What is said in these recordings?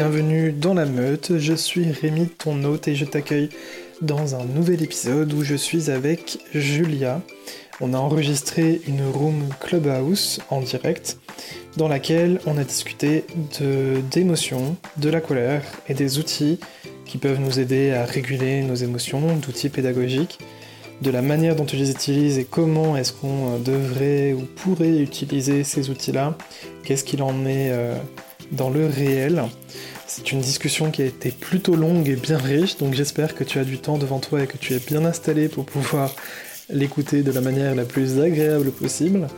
bienvenue dans la meute, je suis Rémi, ton hôte, et je t'accueille dans un nouvel épisode où je suis avec Julia. On a enregistré une room Clubhouse en direct dans laquelle on a discuté d'émotions, de, la colère et des outils qui peuvent nous aider à réguler nos émotions, d'outils pédagogiques, de la manière dont on les utilise et comment est-ce qu'on devrait ou pourrait utiliser ces outils-là, qu'est-ce qu'il en est euh, dans le réel. C'est une discussion qui a été plutôt longue et bien riche, donc j'espère que tu as du temps devant toi et que tu es bien installé pour pouvoir l'écouter de la manière la plus agréable possible.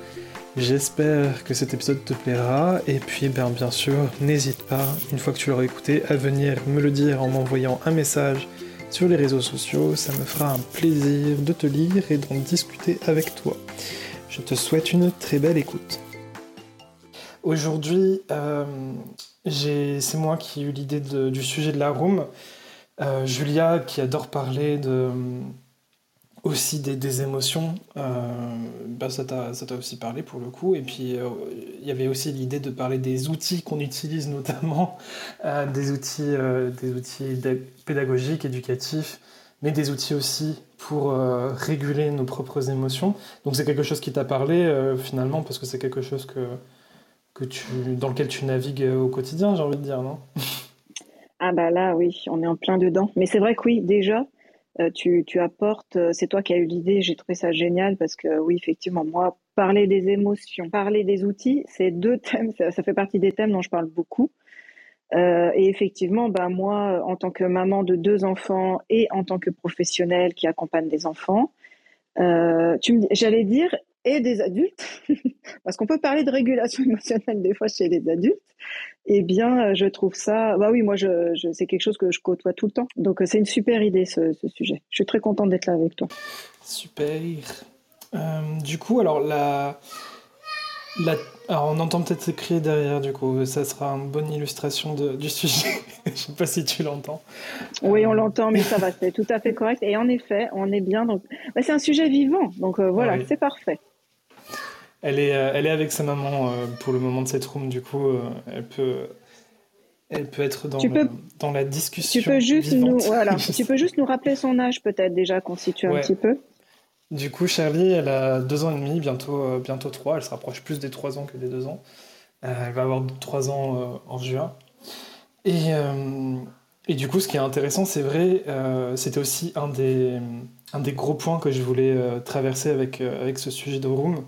J'espère que cet épisode te plaira et puis ben, bien sûr n'hésite pas une fois que tu l'auras écouté à venir me le dire en m'envoyant un message sur les réseaux sociaux, ça me fera un plaisir de te lire et d'en discuter avec toi. Je te souhaite une très belle écoute. Aujourd'hui, euh, c'est moi qui ai eu l'idée du sujet de la room. Euh, Julia, qui adore parler de, aussi des, émotions, euh, bah, ça t'a aussi parlé pour le coup. Et puis, il y avait aussi l'idée de parler des outils qu'on utilise notamment, des outils, des outils pédagogiques, éducatifs, mais des outils aussi pour réguler nos propres émotions. Donc c'est quelque chose qui t'a parlé finalement, parce que c'est quelque chose que que tu, dans lequel tu navigues au quotidien, j'ai envie de dire, non? Ah bah là, oui, on est en plein dedans. Mais c'est vrai que oui, déjà, euh, tu, tu, apportes, euh, c'est toi qui as eu l'idée, j'ai trouvé ça génial parce que oui, effectivement, moi, parler des émotions, parler des outils, c'est deux thèmes, ça, fait partie des thèmes dont je parle beaucoup. Euh, et effectivement, bah, moi, en tant que maman de deux enfants et en tant que professionnelle qui accompagne des enfants, euh, j'allais dire, et des adultes, parce qu'on peut parler de régulation émotionnelle des fois chez les adultes, eh bien, euh, je trouve ça, bah oui, moi, je, je c'est quelque chose que je côtoie tout le temps. Donc, euh, c'est une super idée, ce, ce, sujet. Je suis très contente d'être là avec toi. Super. Euh, du coup, alors, la, la, alors, on entend peut-être crier derrière, du coup, ça sera une bonne illustration de, du sujet. je sais pas si tu l'entends. Oui, on l'entend, mais ça va, c'est tout à fait correct. Et en effet, on est bien. Donc, bah, c'est un sujet vivant, donc voilà, c'est parfait. Elle est, euh, elle est avec sa maman euh, pour le moment de cette room, du coup, euh, elle peut, elle peut être dans, dans la discussion. Tu peux, juste nous, voilà, tu peux juste nous rappeler son âge, peut-être déjà, constitué un petit peu. Du coup, Charlie, elle a deux ans et demi, bientôt, bientôt trois. Elle se rapproche plus des trois ans que des deux ans. elle va avoir trois ans en juin. Et, et, du coup, ce qui est intéressant, c'est vrai, c'était aussi un des, un des gros points que je voulais traverser avec, avec ce sujet de room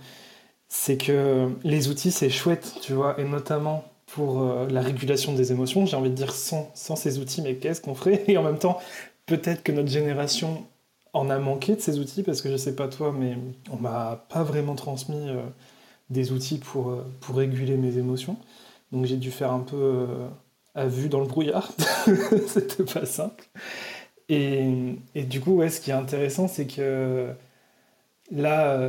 c'est que les outils, c'est chouette, tu vois, et notamment pour euh, la régulation des émotions, j'ai envie de dire sans, sans ces outils, mais qu'est-ce qu'on ferait? Et en même temps, peut-être que notre génération en a manqué de ces outils, parce que je sais pas toi, mais on m'a pas vraiment transmis euh, des outils pour, euh, pour réguler mes émotions. Donc j'ai dû faire un peu à vue dans le brouillard, c'était pas simple. Et, et, du coup, ouais, ce qui est intéressant, c'est que là,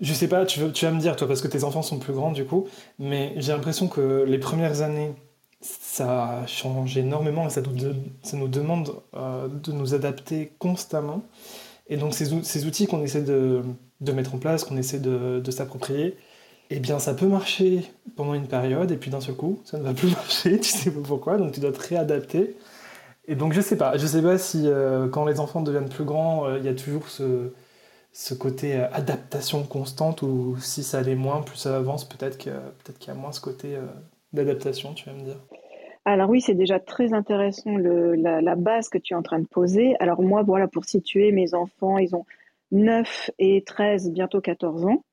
je sais pas, tu, vas me dire, toi, parce que tes enfants sont plus grands du coup, mais j'ai l'impression que les premières années, ça change énormément et ça nous, demande euh, de nous adapter constamment. Et donc ces, outils qu'on essaie de, mettre en place, qu'on essaie de, de s'approprier, eh bien ça peut marcher pendant une période et puis d'un seul coup, ça ne va plus marcher, tu sais pas pourquoi, donc tu dois te réadapter. Et donc je sais pas, je sais pas si euh, quand les enfants deviennent plus grands, euh, il y a toujours ce ce côté euh, adaptation constante ou si ça allait moins, plus ça avance, peut-être qu'il peut y a moins ce côté euh, d'adaptation, tu vas me dire. Alors oui, c'est déjà très intéressant le, la, base que tu es en train de poser. Alors moi, voilà, pour situer mes enfants, ils ont 9 et 13, bientôt 14 ans.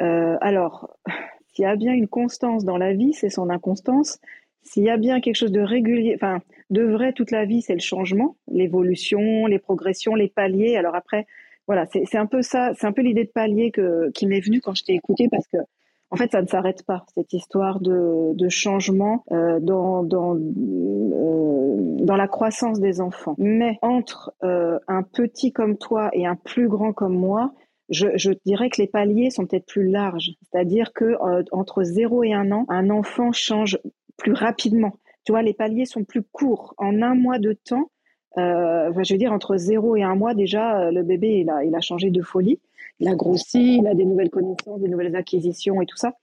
Euh, alors, s'il y a bien une constance dans la vie, c'est son inconstance. S'il y a bien quelque chose de régulier, enfin, de vrai toute la vie, c'est le changement, l'évolution, les progressions, les paliers. Alors après, voilà, c'est un peu ça, c'est un peu l'idée de palier qui m'est venue quand je t'ai écouté parce que en fait, ça ne s'arrête pas, cette histoire de, de changement euh, dans, dans, euh, dans la croissance des enfants. Mais entre euh, un petit comme toi et un plus grand comme moi, je, je dirais que les paliers sont peut-être plus larges. C'est-à-dire que entre 0 et 1 an, un enfant change plus rapidement. Tu vois, les paliers sont plus courts. En un mois de temps, euh, je veux dire, entre zéro et un mois, déjà, euh, le bébé, il a, il a changé de folie. Il a grossi, il a des nouvelles connaissances, des nouvelles acquisitions et tout ça.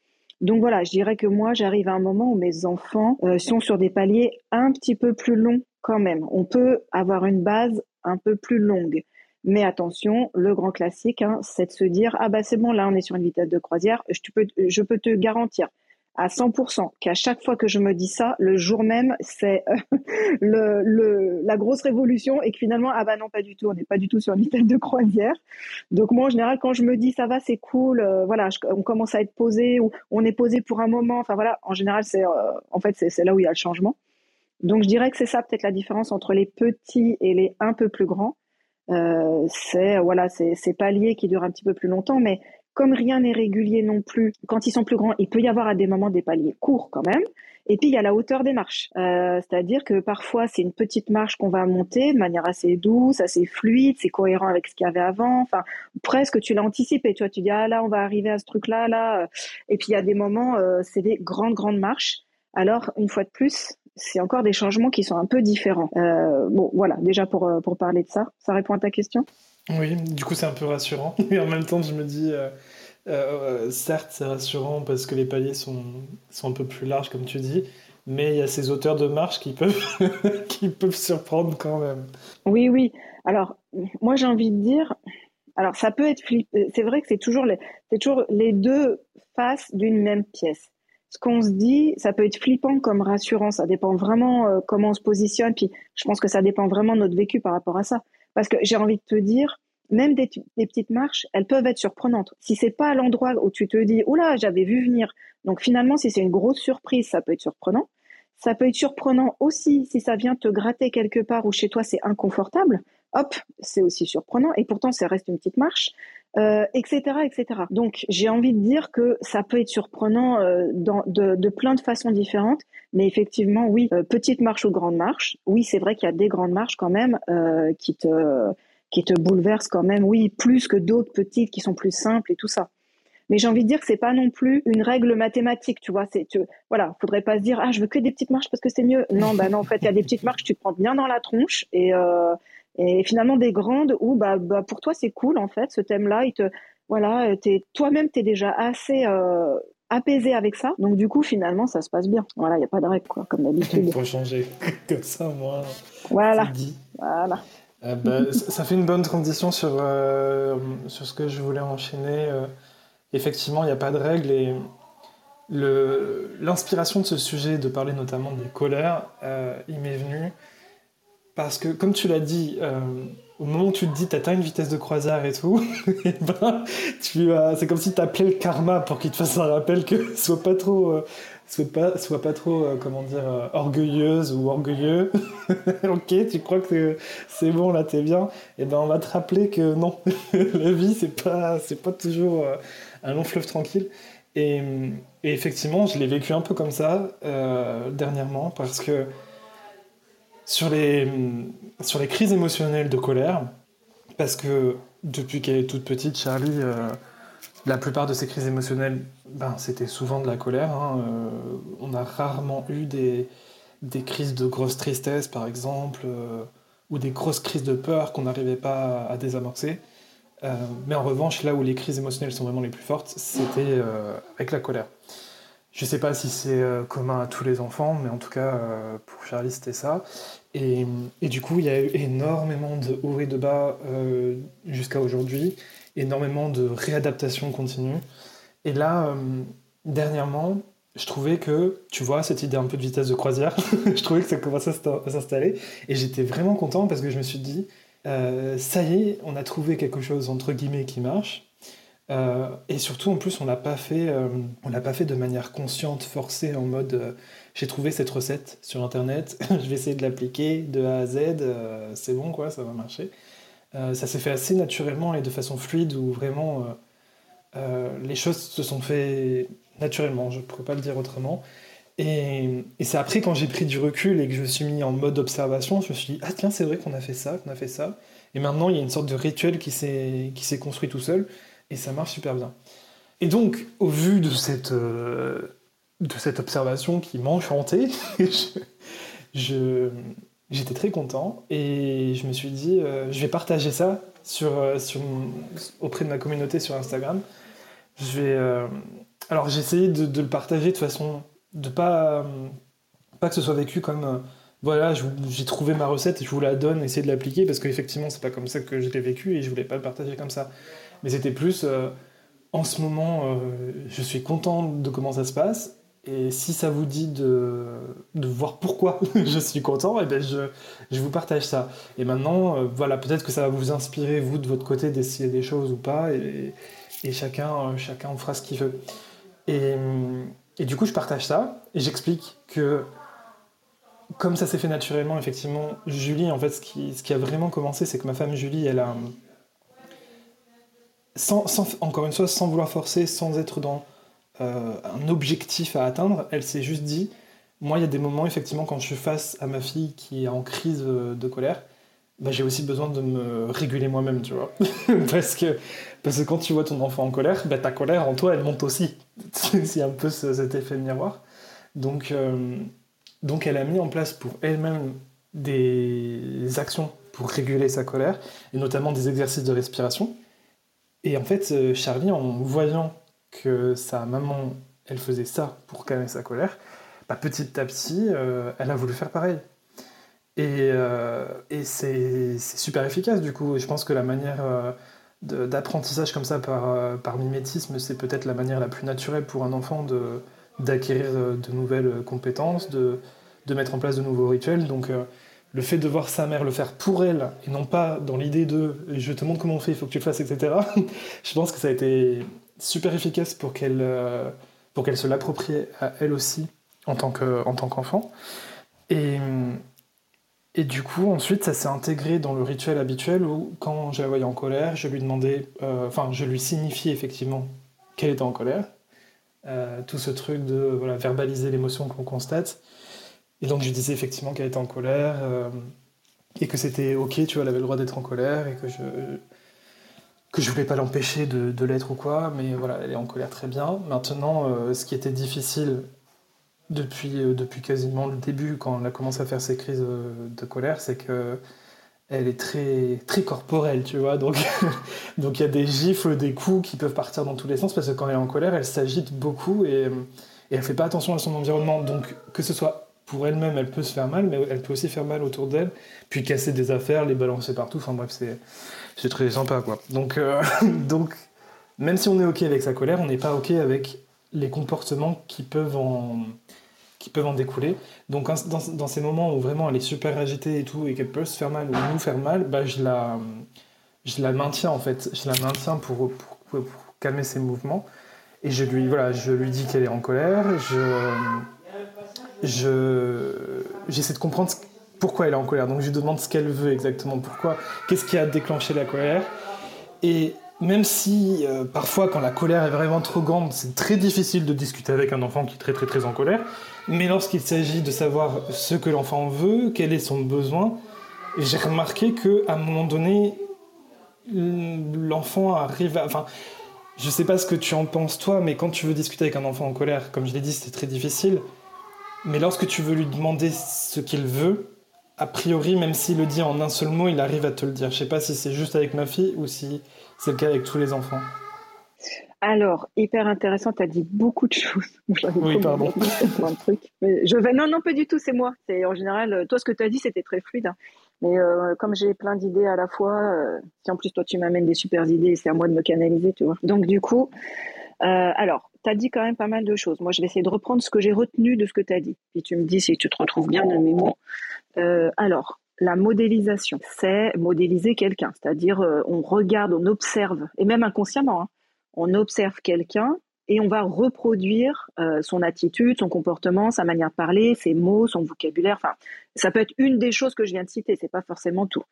Donc voilà, je dirais que moi, j'arrive à un moment où mes enfants euh, sont sur des paliers un petit peu plus longs quand même. On peut avoir une base un peu plus longue. Mais attention, le grand classique, hein, c'est de se dire ah bah c'est bon, là on est sur une vitesse de croisière. Je, peux, je peux te garantir à 100% qu'à chaque fois que je me dis ça, le jour même, c'est euh, le, le, la grosse révolution et que finalement, ah bah non, pas du tout, on n'est pas du tout sur une vitesse de croisière. Donc moi, en général, quand je me dis ça va, c'est cool, euh, voilà, on commence à être posé ou on est posé pour un moment, enfin voilà, en général, c'est euh, en fait, c'est là où il y a le changement. Donc je dirais que c'est ça peut-être la différence entre les petits et les un peu plus grands. Euh, c'est voilà, c'est ces paliers qui durent un petit peu plus longtemps, mais comme rien n'est régulier non plus, quand ils sont plus grands, il peut y avoir à des moments des paliers courts quand même. Et puis il y a la hauteur des marches, euh, c'est-à-dire que parfois c'est une petite marche qu'on va monter de manière assez douce, assez fluide, c'est cohérent avec ce qu'il y avait avant. Enfin, presque tu l'as anticipé. Tu vois, tu dis ah là on va arriver à ce truc-là, là. Et puis il y a des moments, euh, c'est des grandes grandes marches. Alors une fois de plus, c'est encore des changements qui sont un peu différents. Euh, bon, voilà, déjà pour, pour parler de ça, ça répond à ta question? Oui, du coup c'est un peu rassurant. Et en même temps, je me dis, euh, certes c'est rassurant parce que les paliers sont, sont un peu plus larges, comme tu dis, mais il y a ces hauteurs de marche qui peuvent, qui peuvent surprendre quand même. Oui, oui. Alors, moi j'ai envie de dire, alors ça peut être, c'est vrai que c'est toujours, les, toujours les deux faces d'une même pièce ce qu'on se dit, ça peut être flippant comme rassurant. Ça dépend vraiment euh, comment on se positionne. Puis je pense que ça dépend vraiment de notre vécu par rapport à ça. Parce que j'ai envie de te dire, même des, petites marches, elles peuvent être surprenantes. Si c'est pas l'endroit où tu te dis, oula, j'avais vu venir. Donc finalement, si c'est une grosse surprise, ça peut être surprenant. Ça peut être surprenant aussi si ça vient te gratter quelque part ou chez toi c'est inconfortable. Hop, c'est aussi surprenant. Et pourtant, ça reste une petite marche euh, etc. Donc, j'ai envie de dire que ça peut être surprenant euh, dans, de, de, plein de façons différentes, mais effectivement, oui, euh, petite marche ou grande marche. Oui, c'est vrai qu'il y a des grandes marches quand même qui te qui te bouleversent quand même. Oui, plus que d'autres petites qui sont plus simples et tout ça. Mais j'ai envie de dire que c'est pas non plus une règle mathématique, tu vois. C'est, tu, voilà, faudrait pas se dire ah je veux que des petites marches parce que c'est mieux. Non, bah non, en fait il y a des petites marches, tu te prends bien dans la tronche et et finalement des grandes où bah, bah pour toi c'est cool en fait ce thème-là, il te voilà, es, toi-même tu es déjà assez euh, apaisé avec ça, donc du coup finalement ça se passe bien. Voilà, il y a pas de règle quoi, comme d'habitude. Faut changer comme ça moi. Voilà. Voilà. Euh, bah, ça fait une bonne transition sur, euh, sur ce que je voulais enchaîner. effectivement, il n'y a pas de règle et l'inspiration de ce sujet, de parler notamment des colères, il m'est venu parce que, comme tu l'as dit, euh, au moment où tu te dis t'atteins une vitesse de croisière et tout, et ben, c'est comme si tu appelais le karma pour qu'il te fasse un rappel que sois pas trop, euh, sois pas, sois pas trop, euh, comment dire, orgueilleuse ou orgueilleux. ok, tu crois que c'est bon, là t'es bien. Et ben on va te rappeler que non, la vie c'est pas, pas toujours un long fleuve tranquille. Et, effectivement, je l'ai vécu un peu comme ça dernièrement parce que sur les, sur les crises émotionnelles de colère, parce que depuis qu'elle est toute petite, Charlie, euh, la plupart de ses crises émotionnelles, ben, c'était souvent de la colère. Hein, euh, on a rarement eu des, des crises de grosse tristesse, par exemple, euh, ou des grosses crises de peur qu'on n'arrivait pas à, désamorcer. mais en revanche, là où les crises émotionnelles sont vraiment les plus fortes, c'était avec la colère. Je ne sais pas si c'est euh, commun à tous les enfants, mais en tout cas, euh, pour Charlie, c'était ça. Et, du coup, il y a eu énormément de hauts et de bas euh, jusqu'à aujourd'hui, énormément de réadaptation continue. Et là, dernièrement, je trouvais que, tu vois, cette idée un peu de vitesse de croisière, je trouvais que ça commençait à s'installer. Et j'étais vraiment content parce que je me suis dit, ça y est, on a trouvé quelque chose, entre guillemets, qui marche. Euh, et surtout, en plus, on l'a pas fait, euh, on l'a pas fait de manière consciente, forcée, en mode euh, j'ai trouvé cette recette sur internet, je vais essayer de l'appliquer de A à Z, c'est bon quoi, ça va marcher. ça s'est fait assez naturellement et de façon fluide où vraiment les choses se sont fait naturellement, je ne pourrais pas le dire autrement. Et, et c'est après quand j'ai pris du recul et que je me suis mis en mode observation, je me suis dit ah tiens c'est vrai qu'on a fait ça, qu'on a fait ça. Et maintenant il y a une sorte de rituel qui s'est qui s'est construit tout seul et ça marche super bien. Et donc, au vu de cette, euh, de cette observation qui m'a enchanté, je, j'étais très content et je me suis dit, euh, je vais partager ça sur, euh, sur, auprès de ma communauté sur Instagram. Je vais, alors j'ai essayé de, le partager de façon de pas pas que ce soit vécu comme voilà j'ai trouvé ma recette et je vous la donne essayer de l'appliquer parce qu'effectivement c'est pas comme ça que je l'ai vécu et je voulais pas le partager comme ça mais c'était plus en ce moment je suis content de comment ça se passe et si ça vous dit de, voir pourquoi je suis content, et eh ben je, je, vous partage ça. Et maintenant, euh, voilà, peut-être que ça va vous inspirer, vous, de votre côté, d'essayer des choses ou pas, et, et chacun, euh, chacun fera ce qu'il veut. Et, et, du coup, je partage ça, et j'explique que, comme ça s'est fait naturellement, effectivement, Julie, en fait, ce qui, ce qui a vraiment commencé, c'est que ma femme Julie, elle a. Sans, encore une fois, sans vouloir forcer, sans être dans euh, un objectif à atteindre. Elle s'est juste dit, moi, il y a des moments, effectivement, quand je suis face à ma fille qui est en crise euh, de colère, bah, j'ai aussi besoin de me réguler moi-même, tu vois. parce, que, parce que quand tu vois ton enfant en colère, bah, ta colère en toi, elle monte aussi. C'est un peu cet effet miroir. Donc, euh, donc elle a mis en place pour elle-même des actions pour réguler sa colère, et notamment des exercices de respiration. Et en fait, Charlie, en voyant que sa maman, elle faisait ça pour calmer sa colère, bah, petit à petit, euh, elle a voulu faire pareil. Et, euh, c'est super efficace du coup. Et je pense que la manière euh, d'apprentissage comme ça par, par mimétisme, c'est peut-être la manière la plus naturelle pour un enfant d'acquérir de, de, nouvelles compétences, de, de, mettre en place de nouveaux rituels. Donc le fait de voir sa mère le faire pour elle et non pas dans l'idée de je te montre comment on fait, il faut que tu le fasses, etc. je pense que ça a été super efficace pour qu'elle euh, se l'approprie à elle aussi en tant que en tant qu'enfant. Et et du coup, ensuite, ça s'est intégré dans le rituel habituel où, quand je la voyais en colère, je lui demandais, euh, enfin, je lui signifiais effectivement qu'elle était en colère. Euh, tout ce truc de verbaliser l'émotion qu'on constate. Et donc, je disais effectivement qu'elle était en colère et que c'était ok, tu vois, elle avait le droit d'être en colère et que je, que je voulais pas l'empêcher de, l'être ou quoi, mais voilà, elle est en colère très bien. Maintenant, euh, ce qui était difficile depuis, euh, depuis quasiment le début, quand elle a commencé à faire ses crises euh, de colère, c'est que elle est très, très corporelle, tu vois. Donc, donc il y a des gifles, des coups qui peuvent partir dans tous les sens, parce que quand elle est en colère, elle s'agite beaucoup et, et elle fait pas attention à son environnement. Donc, que ce soit pour elle-même, elle peut se faire mal, mais elle peut aussi faire mal autour d'elle, puis casser des affaires, les balancer partout. Enfin bref, c'est très sympa, quoi. Donc, euh, donc, même si on est OK avec sa colère, on n'est pas OK avec les comportements qui peuvent en, qui peuvent en découler. Donc, dans, ces moments où vraiment elle est super agitée et tout, et qu'elle peut se faire mal ou nous faire mal, bah, je, la, je la maintiens, en fait. Je la maintiens pour, calmer ses mouvements. Et je lui, voilà, je lui dis qu'elle est en colère. J'essaie de comprendre pourquoi elle est en colère. Donc je lui demande ce qu'elle veut exactement, pourquoi, qu'est-ce qui a déclenché la colère. Et même si euh, parfois quand la colère est vraiment trop grande, c'est très difficile de discuter avec un enfant qui est très très très en colère, mais lorsqu'il s'agit de savoir ce que l'enfant veut, quel est son besoin, j'ai remarqué que à un moment donné, l'enfant arrive à... Enfin, je sais pas ce que tu en penses toi, mais quand tu veux discuter avec un enfant en colère, comme je l'ai dit, c'est très difficile. Mais lorsque tu veux lui demander ce qu'il veut, a priori, même s'il le dit en un seul mot, il arrive à te le dire. Je sais pas si c'est juste avec ma fille ou si c'est le cas avec tous les enfants. Alors, hyper intéressant, tu as dit beaucoup de choses. oui, pardon. je vais... Non, non, pas du tout, c'est moi. C'est En général, euh, toi, ce que tu as dit, c'était très fluide. Hein. Mais euh, comme j'ai plein d'idées à la fois, euh, si en plus toi, tu m'amènes des super idées, c'est à moi de me canaliser, tu vois. Donc, du coup, alors, tu as dit quand même pas mal de choses. Moi, je vais essayer de reprendre ce que j'ai retenu de ce que tu as dit. Puis tu me dis si tu te retrouves bien dans mes mots. Euh, alors, la modélisation, c'est modéliser quelqu'un, c'est-à-dire euh, on regarde, on observe, et même inconsciemment, hein, on observe quelqu'un et on va reproduire euh, son attitude, son comportement, sa manière de parler, ses mots, son vocabulaire. Enfin, ça peut être une des choses que je viens de citer, c'est pas forcément tout.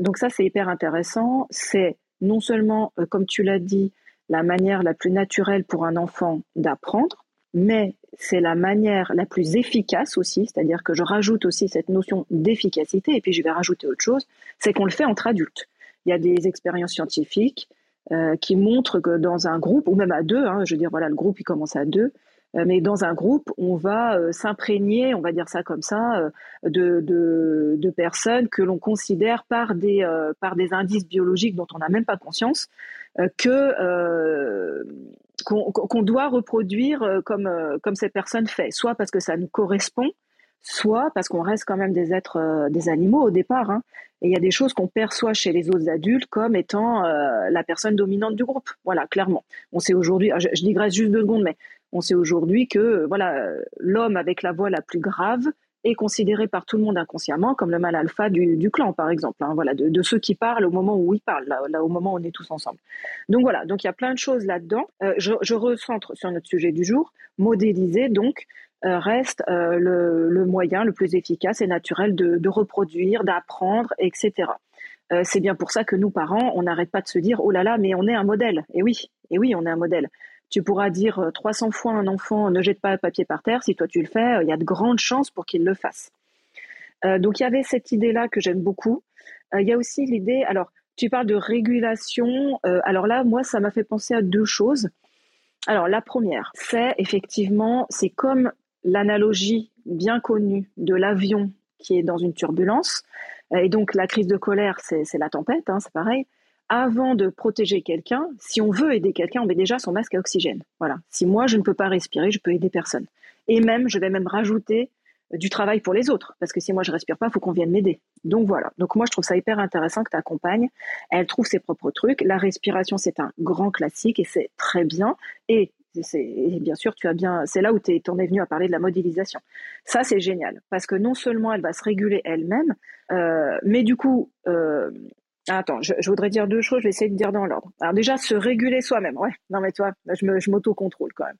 donc ça, c'est hyper intéressant. C'est non seulement, comme tu l'as dit, la manière la plus naturelle pour un enfant d'apprendre, mais c'est la manière la plus efficace aussi, c'est-à-dire que je rajoute aussi cette notion d'efficacité, et puis je vais rajouter autre chose, c'est qu'on le fait entre adultes. Il y a des expériences scientifiques euh, qui montrent que dans un groupe, ou même à deux, hein, je veux dire, voilà, le groupe il commence à deux, mais dans un groupe, on va euh, s'imprégner, on va dire ça comme ça, de, de, personnes que l'on considère par des, indices biologiques dont on n'a même pas conscience, qu'on doit reproduire euh, comme, euh, cette personne fait, soit parce que ça nous correspond, soit parce qu'on reste quand même des êtres, euh, des animaux au départ. Hein. Et il y a des choses qu'on perçoit chez les autres adultes comme étant la personne dominante du groupe. Voilà, clairement. On sait aujourd'hui, je, je digresse juste deux secondes, mais on sait aujourd'hui que voilà, l'homme avec la voix la plus grave est considéré par tout le monde inconsciemment comme le mal alpha du, clan, par exemple. Hein, voilà, de, ceux qui parlent au moment où ils parlent, là, au moment où on est tous ensemble. Donc voilà, donc il y a plein de choses là-dedans. Euh, je, recentre sur notre sujet du jour. Modéliser, donc, euh, reste euh, le, moyen le plus efficace et naturel de, de reproduire, d'apprendre, etc. c'est bien pour ça que nous, parents, on n'arrête pas de se dire, oh là là, mais on est un modèle. Et oui, et oui, on est un modèle. Tu pourras dire 300 euh, fois à un enfant ne jette pas le papier par terre. Si toi tu le fais, euh, il y a de grandes chances pour qu'il le fasse. Euh, donc il y avait cette idée-là que j'aime beaucoup. il y a aussi l'idée, alors tu parles de régulation. alors là, moi, ça m'a fait penser à deux choses. Alors la première, c'est effectivement, c'est comme l'analogie bien connue de l'avion qui est dans une turbulence. Et donc la crise de colère, c'est la tempête, hein, c'est pareil avant de protéger quelqu'un, si on veut aider quelqu'un, on met déjà son masque à oxygène. Voilà. Si moi je ne peux pas respirer, je peux aider personne. Et même, je vais même rajouter euh, du travail pour les autres, parce que si moi je respire pas, il faut qu'on vienne m'aider. Donc voilà. Donc moi je trouve ça hyper intéressant que tu accompagnes. Elle trouve ses propres trucs. La respiration c'est un grand classique et c'est très bien. Et bien sûr, tu as bien, c'est là où tu en es venu à parler de la modélisation. Ça, c'est génial parce que non seulement elle va se réguler elle-même, euh, mais du coup, euh, Attends, je, voudrais dire deux choses, je vais essayer de dire dans l'ordre. Alors déjà, se réguler soi-même. Ouais, non mais toi, je m'auto-contrôle quand même.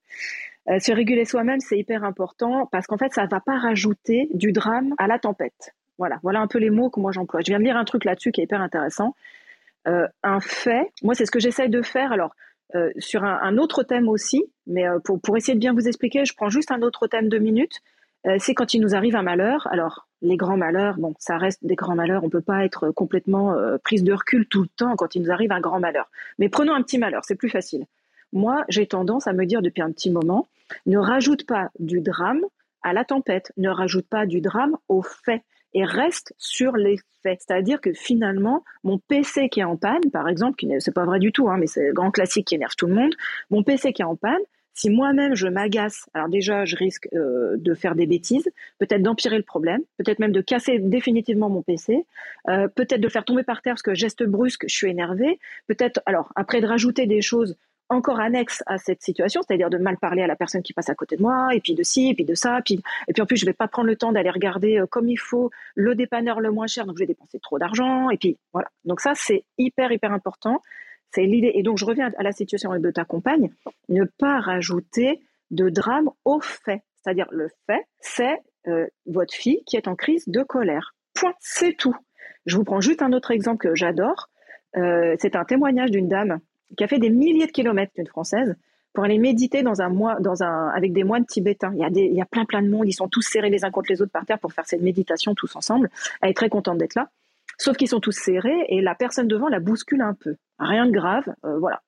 Euh, se réguler soi-même, c'est hyper important parce qu'en fait, ça ne va pas rajouter du drame à la tempête. Voilà, voilà un peu les mots que moi j'emploie. Je viens de lire un truc là-dessus qui est hyper intéressant. Euh, un fait, moi c'est ce que j'essaye de faire. Alors, euh, sur un, autre thème aussi, mais pour, pour essayer de bien vous expliquer, je prends juste un autre thème deux minutes. c'est quand il nous arrive un malheur. Alors, les grands malheurs, bon, ça reste des grands malheurs, on peut pas être complètement euh, prise de recul tout le temps quand il nous arrive un grand malheur. Mais prenons un petit malheur, c'est plus facile. Moi, j'ai tendance à me dire depuis un petit moment, ne rajoute pas du drame à la tempête, ne rajoute pas du drame aux faits et reste sur les faits. C'est-à-dire que finalement, mon PC qui est en panne, par exemple, qui c'est pas vrai du tout, hein, mais c'est un grand classique qui énerve tout le monde, mon PC qui est en panne, si moi-même je m'agace, alors déjà je risque euh, de faire des bêtises, peut-être d'empirer le problème, peut-être même de casser définitivement mon PC, euh, peut-être de faire tomber par terre parce que geste brusque, je suis énervé, peut-être alors après de rajouter des choses encore annexes à cette situation, c'est-à-dire de mal parler à la personne qui passe à côté de moi, et puis de ci, et puis de ça, puis, et puis en plus je vais pas prendre le temps d'aller regarder euh, comme il faut le dépanneur le moins cher, donc je vais dépenser trop d'argent, et puis voilà. Donc ça c'est hyper hyper important. C'est l'idée. Et donc, je reviens à la situation de ta compagne. Ne pas rajouter de drame au fait. C'est-à-dire, le fait, c'est euh, votre fille qui est en crise de colère. Point. C'est tout. Je vous prends juste un autre exemple que j'adore. Euh, c'est un témoignage d'une dame qui a fait des milliers de kilomètres, une française, pour aller méditer dans un mois, dans un, avec des moines tibétains. Il y, a il y a plein plein de monde, ils sont tous serrés les uns contre les autres par terre pour faire cette méditation tous ensemble. Elle est très contente d'être là. Sauf qu'ils sont tous serrés et la personne devant la bouscule un peu. Rien de grave, euh, voilà.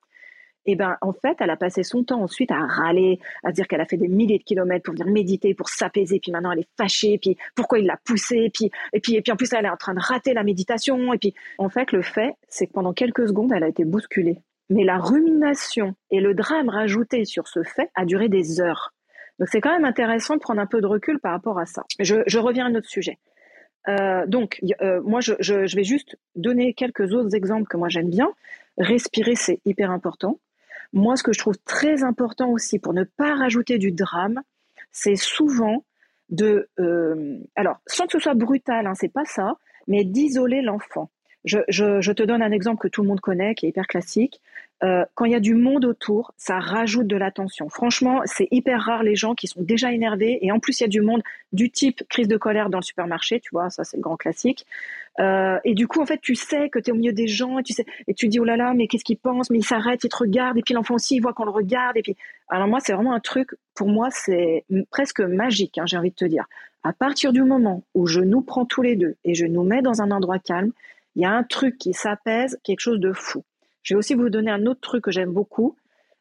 Et ben en fait, elle a passé son temps ensuite à râler, à dire qu'elle a fait des milliers de kilomètres pour venir méditer, pour s'apaiser, puis maintenant elle est fâchée, puis pourquoi il l'a poussée, puis et puis et puis en plus elle est en train de rater la méditation, et puis en fait le fait, c'est que pendant quelques secondes elle a été bousculée. Mais la rumination et le drame rajouté sur ce fait a duré des heures. Donc c'est quand même intéressant de prendre un peu de recul par rapport à ça. Je, je reviens à notre sujet. Euh, donc, euh, moi, je, vais juste donner quelques autres exemples que moi j'aime bien. Respirer, c'est hyper important. Moi, ce que je trouve très important aussi pour ne pas rajouter du drame, c'est souvent de, euh, alors, sans que ce soit brutal, hein, c'est pas ça, mais d'isoler l'enfant. Je, je, je, te donne un exemple que tout le monde connaît, qui est hyper classique. Euh, quand il y a du monde autour, ça rajoute de l'attention. Franchement, c'est hyper rare les gens qui sont déjà énervés et en plus il y a du monde du type crise de colère dans le supermarché, tu vois, ça c'est le grand classique. Euh, et du coup, en fait, tu sais que tu es au milieu des gens et tu sais et tu dis oh là là, mais qu'est-ce qu'ils pensent Mais ils s'arrêtent, ils te regardent et puis l'enfant aussi il voit qu'on le regarde et puis alors moi c'est vraiment un truc pour moi c'est presque magique, hein, j'ai envie de te dire. À partir du moment où je nous prends tous les deux et je nous mets dans un endroit calme, il y a un truc qui s'apaise, quelque chose de fou. Je vais aussi vous donner un autre truc que j'aime beaucoup.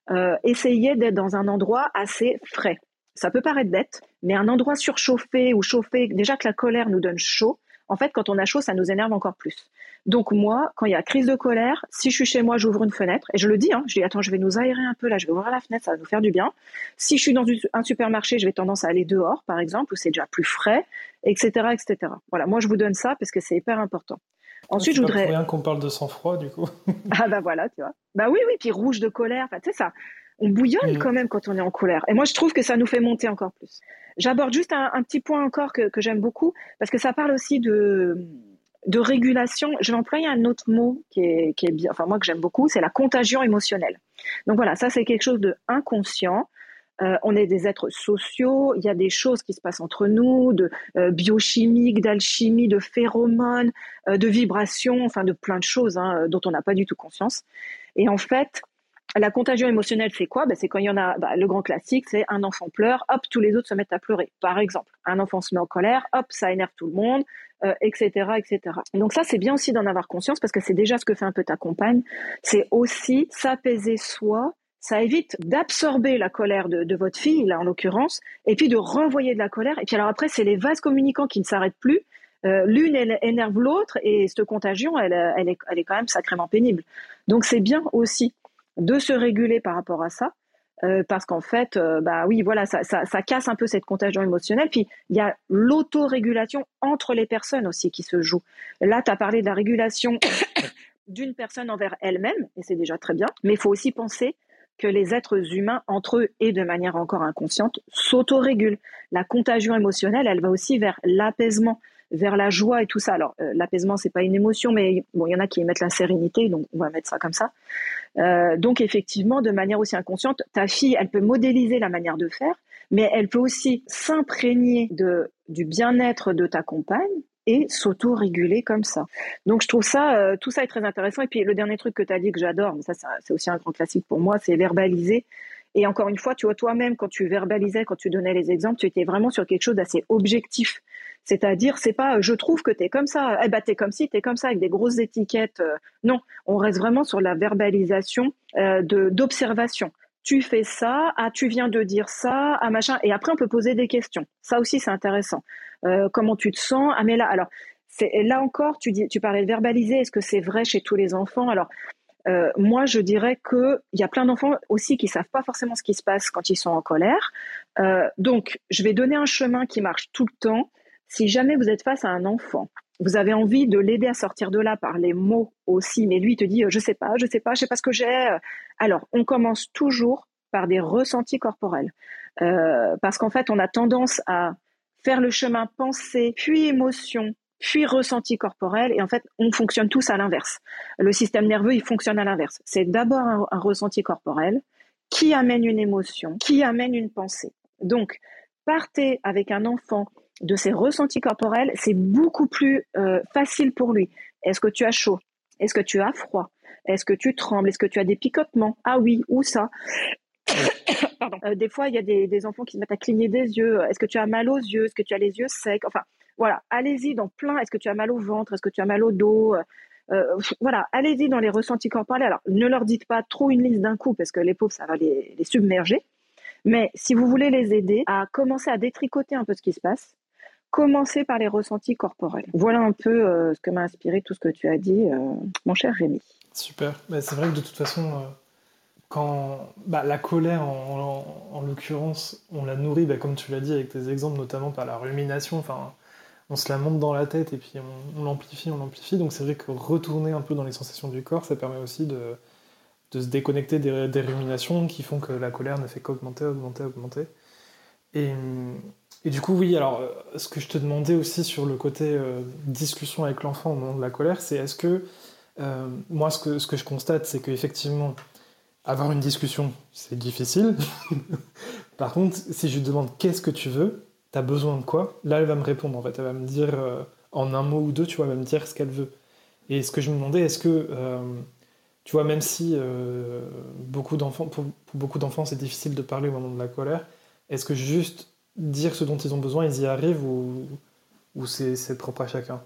Euh, essayez d'être dans un endroit assez frais. Ça peut paraître bête, mais un endroit surchauffé ou chauffé, déjà que la colère nous donne chaud, En fait, quand on a chaud, ça nous énerve encore plus. Donc moi, quand il y a crise de colère, si je suis chez moi, j'ouvre une fenêtre et je le dis, hein, je dis attends, je vais nous aérer un peu là, je vais ouvrir la fenêtre, ça va nous faire du bien. Si je suis dans un supermarché, je vais tendance à aller dehors, par exemple, où c'est déjà plus frais, etc., etc. Voilà, moi je vous donne ça parce que c'est hyper important. Ensuite, je voudrais. rien qu'on parle de sang-froid, du coup. ah bah voilà, tu vois. Bah oui, oui, puis rouge de colère, tu sais ça. On bouillonne mm. quand même quand on est en colère. Et moi, je trouve que ça nous fait monter encore plus. J'aborde juste un, petit point encore que, que j'aime beaucoup, parce que ça parle aussi de, de régulation. Je vais employer un autre mot qui est, qui est bien, enfin moi que j'aime beaucoup, c'est la contagion émotionnelle. Donc voilà, ça c'est quelque chose de inconscient. Euh, on est des êtres sociaux, il y a des choses qui se passent entre nous, de euh, biochimique, d'alchimie, de phéromones, euh, de vibrations, enfin de plein de choses hein, dont on n'a pas du tout conscience. Et en fait, la contagion émotionnelle, c'est quoi? Ben, C'est quand il y en a, bah, le grand classique, c'est un enfant pleure, hop, tous les autres se mettent à pleurer. Par exemple, un enfant se met en colère, hop, ça énerve tout le monde, etc., etc. Donc ça, c'est bien aussi d'en avoir conscience parce que c'est déjà ce que fait un peu ta compagne. C'est aussi s'apaiser soi ça évite d'absorber la colère de, votre fille, là en l'occurrence, et puis de renvoyer de la colère. Et puis alors après, c'est les vases communicants qui ne s'arrêtent plus. Euh, l'une énerve l'autre et cette contagion, elle, elle, est, quand même sacrément pénible. Donc c'est bien aussi de se réguler par rapport à ça. Euh, parce qu'en fait, euh, bah oui, voilà, ça, ça, ça, casse un peu cette contagion émotionnelle. Puis il y a l'autorégulation entre les personnes aussi qui se joue. Là, tu as parlé de la régulation d'une personne envers elle-même, et c'est déjà très bien, mais il faut aussi penser que les êtres humains, entre eux et de manière encore inconsciente, s'autorégulent. La contagion émotionnelle, elle va aussi vers l'apaisement, vers la joie et tout ça. Alors, euh, l'apaisement, c'est pas une émotion, mais bon, il y en a qui émettent la sérénité, donc on va mettre ça comme ça. Euh, donc, effectivement, de manière aussi inconsciente, ta fille, elle peut modéliser la manière de faire, mais elle peut aussi s'imprégner du bien-être de ta compagne et s'auto-réguler comme ça. Donc je trouve ça, euh, tout ça est très intéressant. Et puis le dernier truc que tu as dit que j'adore, mais ça c'est aussi un grand classique pour moi, c'est verbaliser. Et encore une fois, tu vois, toi-même, quand tu verbalisais, quand tu donnais les exemples, tu étais vraiment sur quelque chose d'assez objectif. C'est-à-dire, c'est pas je trouve que tu es comme ça, eh ben t'es comme si, t'es comme ça, avec des grosses étiquettes. Euh, non, on reste vraiment sur la verbalisation euh, d'observation tu fais ça, ah tu viens de dire ça, ah machin, et après on peut poser des questions. Ça aussi c'est intéressant. Euh, comment tu te sens? Ah mais là, alors là encore, tu dis, tu parlais de verbaliser. Est-ce que c'est vrai chez tous les enfants? Alors euh, moi je dirais que il y a plein d'enfants aussi qui savent pas forcément ce qui se passe quand ils sont en colère. Euh, donc je vais donner un chemin qui marche tout le temps. Si jamais vous êtes face à un enfant vous avez envie de l'aider à sortir de là par les mots aussi, mais lui te dit je sais pas, je sais pas, je sais pas ce que j'ai. Alors, on commence toujours par des ressentis corporels, euh, parce qu'en fait, on a tendance à faire le chemin pensée, puis émotion, puis ressenti corporel, et en fait, on fonctionne tous à l'inverse. Le système nerveux, il fonctionne à l'inverse. C'est d'abord un, un ressenti corporel qui amène une émotion, qui amène une pensée. Donc, partez avec un enfant de ses ressentis corporels, c'est beaucoup plus euh, facile pour lui. Est-ce que tu as chaud? Est-ce que tu as froid? Est-ce que tu trembles? Est-ce que tu as des picotements? Ah oui, ou ça Pardon. Euh, des fois, il y a des, enfants qui se mettent à cligner des yeux. Est-ce que tu as mal aux yeux? Est-ce que tu as les yeux secs? Enfin, voilà, allez-y dans plein. Est-ce que tu as mal au ventre? Est-ce que tu as mal au dos? Euh, voilà, allez-y dans les ressentis corporels. Alors, ne leur dites pas trop une liste d'un coup parce que les pauvres, ça va les submerger. Mais si vous voulez les aider à commencer à détricoter un peu ce qui se passe, commencer par les ressentis corporels. Voilà un peu euh, ce que m'a inspiré tout ce que tu as dit, euh, mon cher Rémi. Super. Bah, c'est vrai que de toute façon, euh, quand bah, la colère, en, l'occurrence, on la nourrit, bah, comme tu l'as dit avec tes exemples, notamment par la rumination. On se la monte dans la tête et puis on, l'amplifie, on l'amplifie. Donc c'est vrai que retourner un peu dans les sensations du corps, ça permet aussi de, se déconnecter des, ruminations qui font que la colère ne fait qu'augmenter, augmenter, augmenter. Et, et du coup, oui, alors, euh, ce que je te demandais aussi sur le côté euh, discussion avec l'enfant au moment de la colère, c'est est-ce que, euh, moi, ce que, ce que je constate, c'est qu'effectivement, avoir une discussion, c'est difficile. Par contre, si je lui demande qu'est-ce que tu veux, t'as besoin de quoi? Là, elle va me répondre, en fait. Elle va me dire, en un mot ou deux, tu vois, elle va me dire ce qu'elle veut. Et ce que je me demandais, est-ce que, tu vois, même si beaucoup d'enfants, pour beaucoup d'enfants, c'est difficile de parler au moment de la colère, est-ce que juste dire ce dont ils ont besoin, ils y arrivent ou, c'est propre à chacun?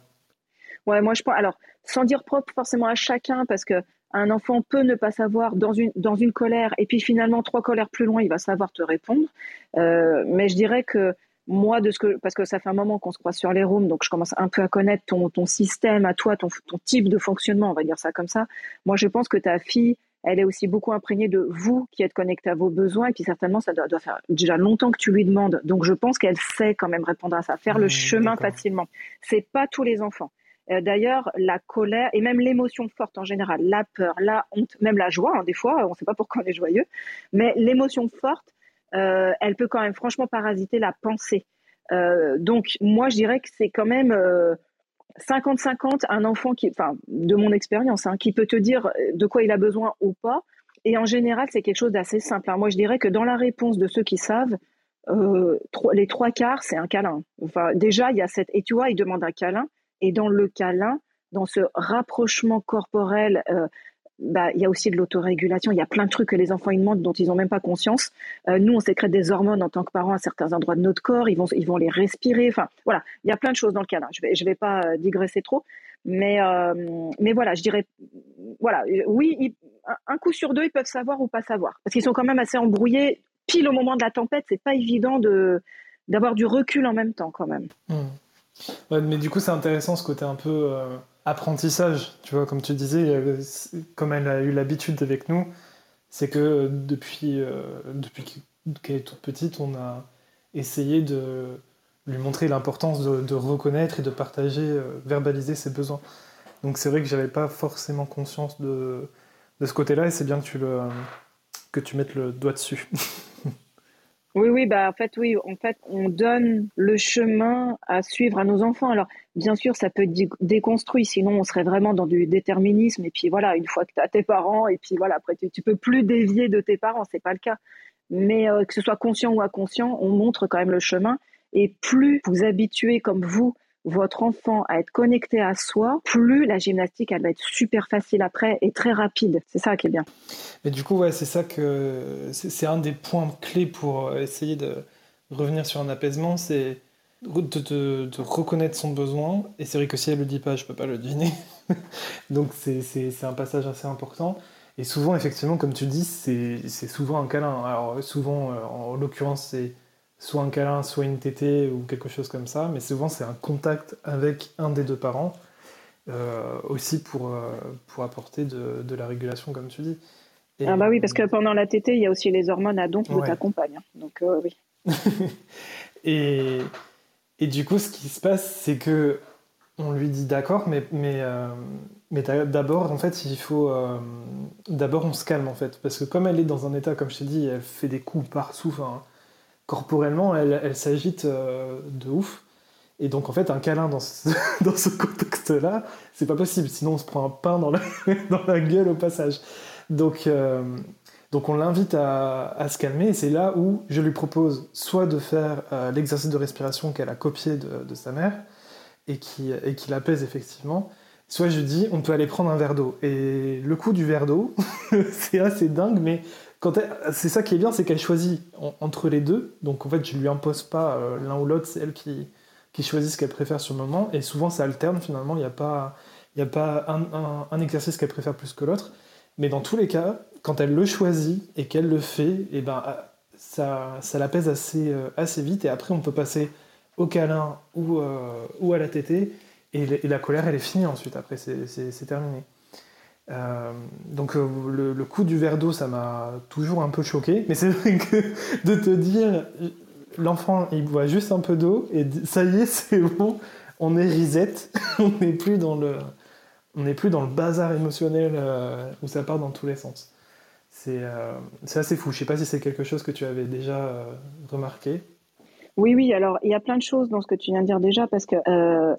Ouais, moi je pense. Alors, sans dire propre forcément à chacun, parce que un enfant peut ne pas savoir dans une, dans une colère, et puis finalement, trois colères plus loin, il va savoir te répondre. Euh, mais je dirais que moi, de ce que, parce que ça fait un moment qu'on se croise sur les rooms, donc je commence un peu à connaître ton, ton système, à toi, ton, ton type de fonctionnement, on va dire ça comme ça. Moi, je pense que ta fille, elle est aussi beaucoup imprégnée de vous qui êtes connecté à vos besoins. Et puis certainement, ça doit, faire déjà longtemps que tu lui demandes. Donc je pense qu'elle sait quand même répondre à ça, faire le chemin facilement. C'est pas tous les enfants. Euh, d'ailleurs, la colère et même l'émotion forte en général, la peur, la honte, même la joie, hein, des fois, on ne sait pas pourquoi on est joyeux, mais l'émotion forte, euh, elle peut quand même franchement parasiter la pensée. Euh, donc moi, je dirais que c'est quand même 50-50 un enfant qui, enfin, de mon expérience, hein, qui peut te dire de quoi il a besoin ou pas. Et en général, c'est quelque chose d'assez simple. Hein. Moi, je dirais que dans la réponse de ceux qui savent, les trois quarts, c'est un câlin. Enfin, déjà, il y a cette. Et tu vois, il demande un câlin. Et dans le câlin, dans ce rapprochement corporel, euh, bah, il y a aussi de l'autorégulation. Il y a plein de trucs que les enfants ils demandent dont ils n'ont même pas conscience. Euh, nous, on sécrète des hormones en tant que parents à certains endroits de notre corps. Ils vont, ils vont les respirer. Enfin, voilà, il y a plein de choses dans le câlin. Je je vais pas euh, digresser trop, mais, mais voilà, je dirais, voilà, oui, un coup sur deux, ils peuvent savoir ou pas savoir, parce qu'ils sont quand même assez embrouillés. Pile au moment de la tempête, c'est pas évident de d'avoir du recul en même temps, quand même. Mmh mais du coup, c'est intéressant ce côté un peu euh, apprentissage, tu vois, comme tu disais, comme elle a eu l'habitude avec nous, c'est que depuis, euh, depuis qu'elle est toute petite, on a essayé de lui montrer l'importance de, reconnaître et de partager, euh, verbaliser ses besoins. Donc c'est vrai que j'avais pas forcément conscience de, de ce côté-là, et c'est bien que tu, le, que tu mettes le doigt dessus. Oui, oui, bah en fait, oui, en fait, on donne le chemin à suivre à nos enfants. Alors, bien sûr, ça peut être déconstruit, sinon on serait vraiment dans du déterminisme. Et puis voilà, une fois que tu as tes parents, et puis voilà, après tu, tu peux plus dévier de tes parents, c'est pas le cas. Mais euh, que ce soit conscient ou inconscient, on montre quand même le chemin. Et plus vous habituez comme vous votre enfant à être connecté à soi, plus la gymnastique, elle va être super facile après et très rapide. C'est ça qui est bien. Mais du coup, ouais, c'est ça que c'est un des points clés pour essayer de revenir sur un apaisement, c'est de, reconnaître son besoin. Et c'est vrai que si elle le dit pas, je peux pas le deviner. Donc c'est un passage assez important. Et souvent, effectivement, comme tu dis, c'est souvent un câlin. Alors souvent, euh, en l'occurrence, c'est soit un câlin, soit une tétée ou quelque chose comme ça, mais souvent c'est un contact avec un des deux parents, euh, aussi pour, euh, pour apporter de, de, la régulation, comme tu dis. ah bah oui, parce que pendant la tétée, il y a aussi les hormones à donc de ta compagne. Hein. Donc euh, oui. et, et du coup, ce qui se passe, c'est que on lui dit d'accord, mais, mais, mais d'abord, en fait, il faut. d'abord, on se calme, en fait. Parce que comme elle est dans un état, comme je t'ai dit, elle fait des coups partout, enfin, corporellement, elle, s'agite euh, de ouf. Et donc, en fait, un câlin dans ce, dans ce contexte-là, c'est pas possible. Sinon, on se prend un pain dans la, dans la gueule au passage. Donc, euh, donc on l'invite à, à, se calmer. Et c'est là où je lui propose soit de faire euh, l'exercice de respiration qu'elle a copié de, de, sa mère et qui, et qui l'apaise effectivement. Soit je dis, on peut aller prendre un verre d'eau. Et le coup du verre d'eau, c'est assez dingue, mais c'est ça qui est bien, c'est qu'elle choisit entre les deux. Donc en fait, je lui impose pas euh, l'un ou l'autre, c'est elle qui, choisit ce qu'elle préfère sur le moment. Et souvent, ça alterne finalement. Il n'y a pas, un, exercice qu'elle préfère plus que l'autre. Mais dans tous les cas, quand elle le choisit et qu'elle le fait, et eh ben, ah, ça, ça l'apaise assez, euh, assez vite. Et après, on peut passer au câlin ou, euh, à la tétée. Et, la colère, elle est finie ensuite. Après, c'est terminé. Euh, donc euh, le, coup du verre d'eau, ça m'a toujours un peu choqué. Mais c'est vrai que de te dire, l'enfant, il boit juste un peu d'eau et ça y est, c'est bon, on est reset, on n'est plus dans le, on n'est plus dans le bazar émotionnel euh, où ça part dans tous les sens. C'est assez fou. Je sais pas si c'est quelque chose que tu avais déjà remarqué. Oui, oui. Alors il y a plein de choses dans ce que tu viens de dire déjà parce que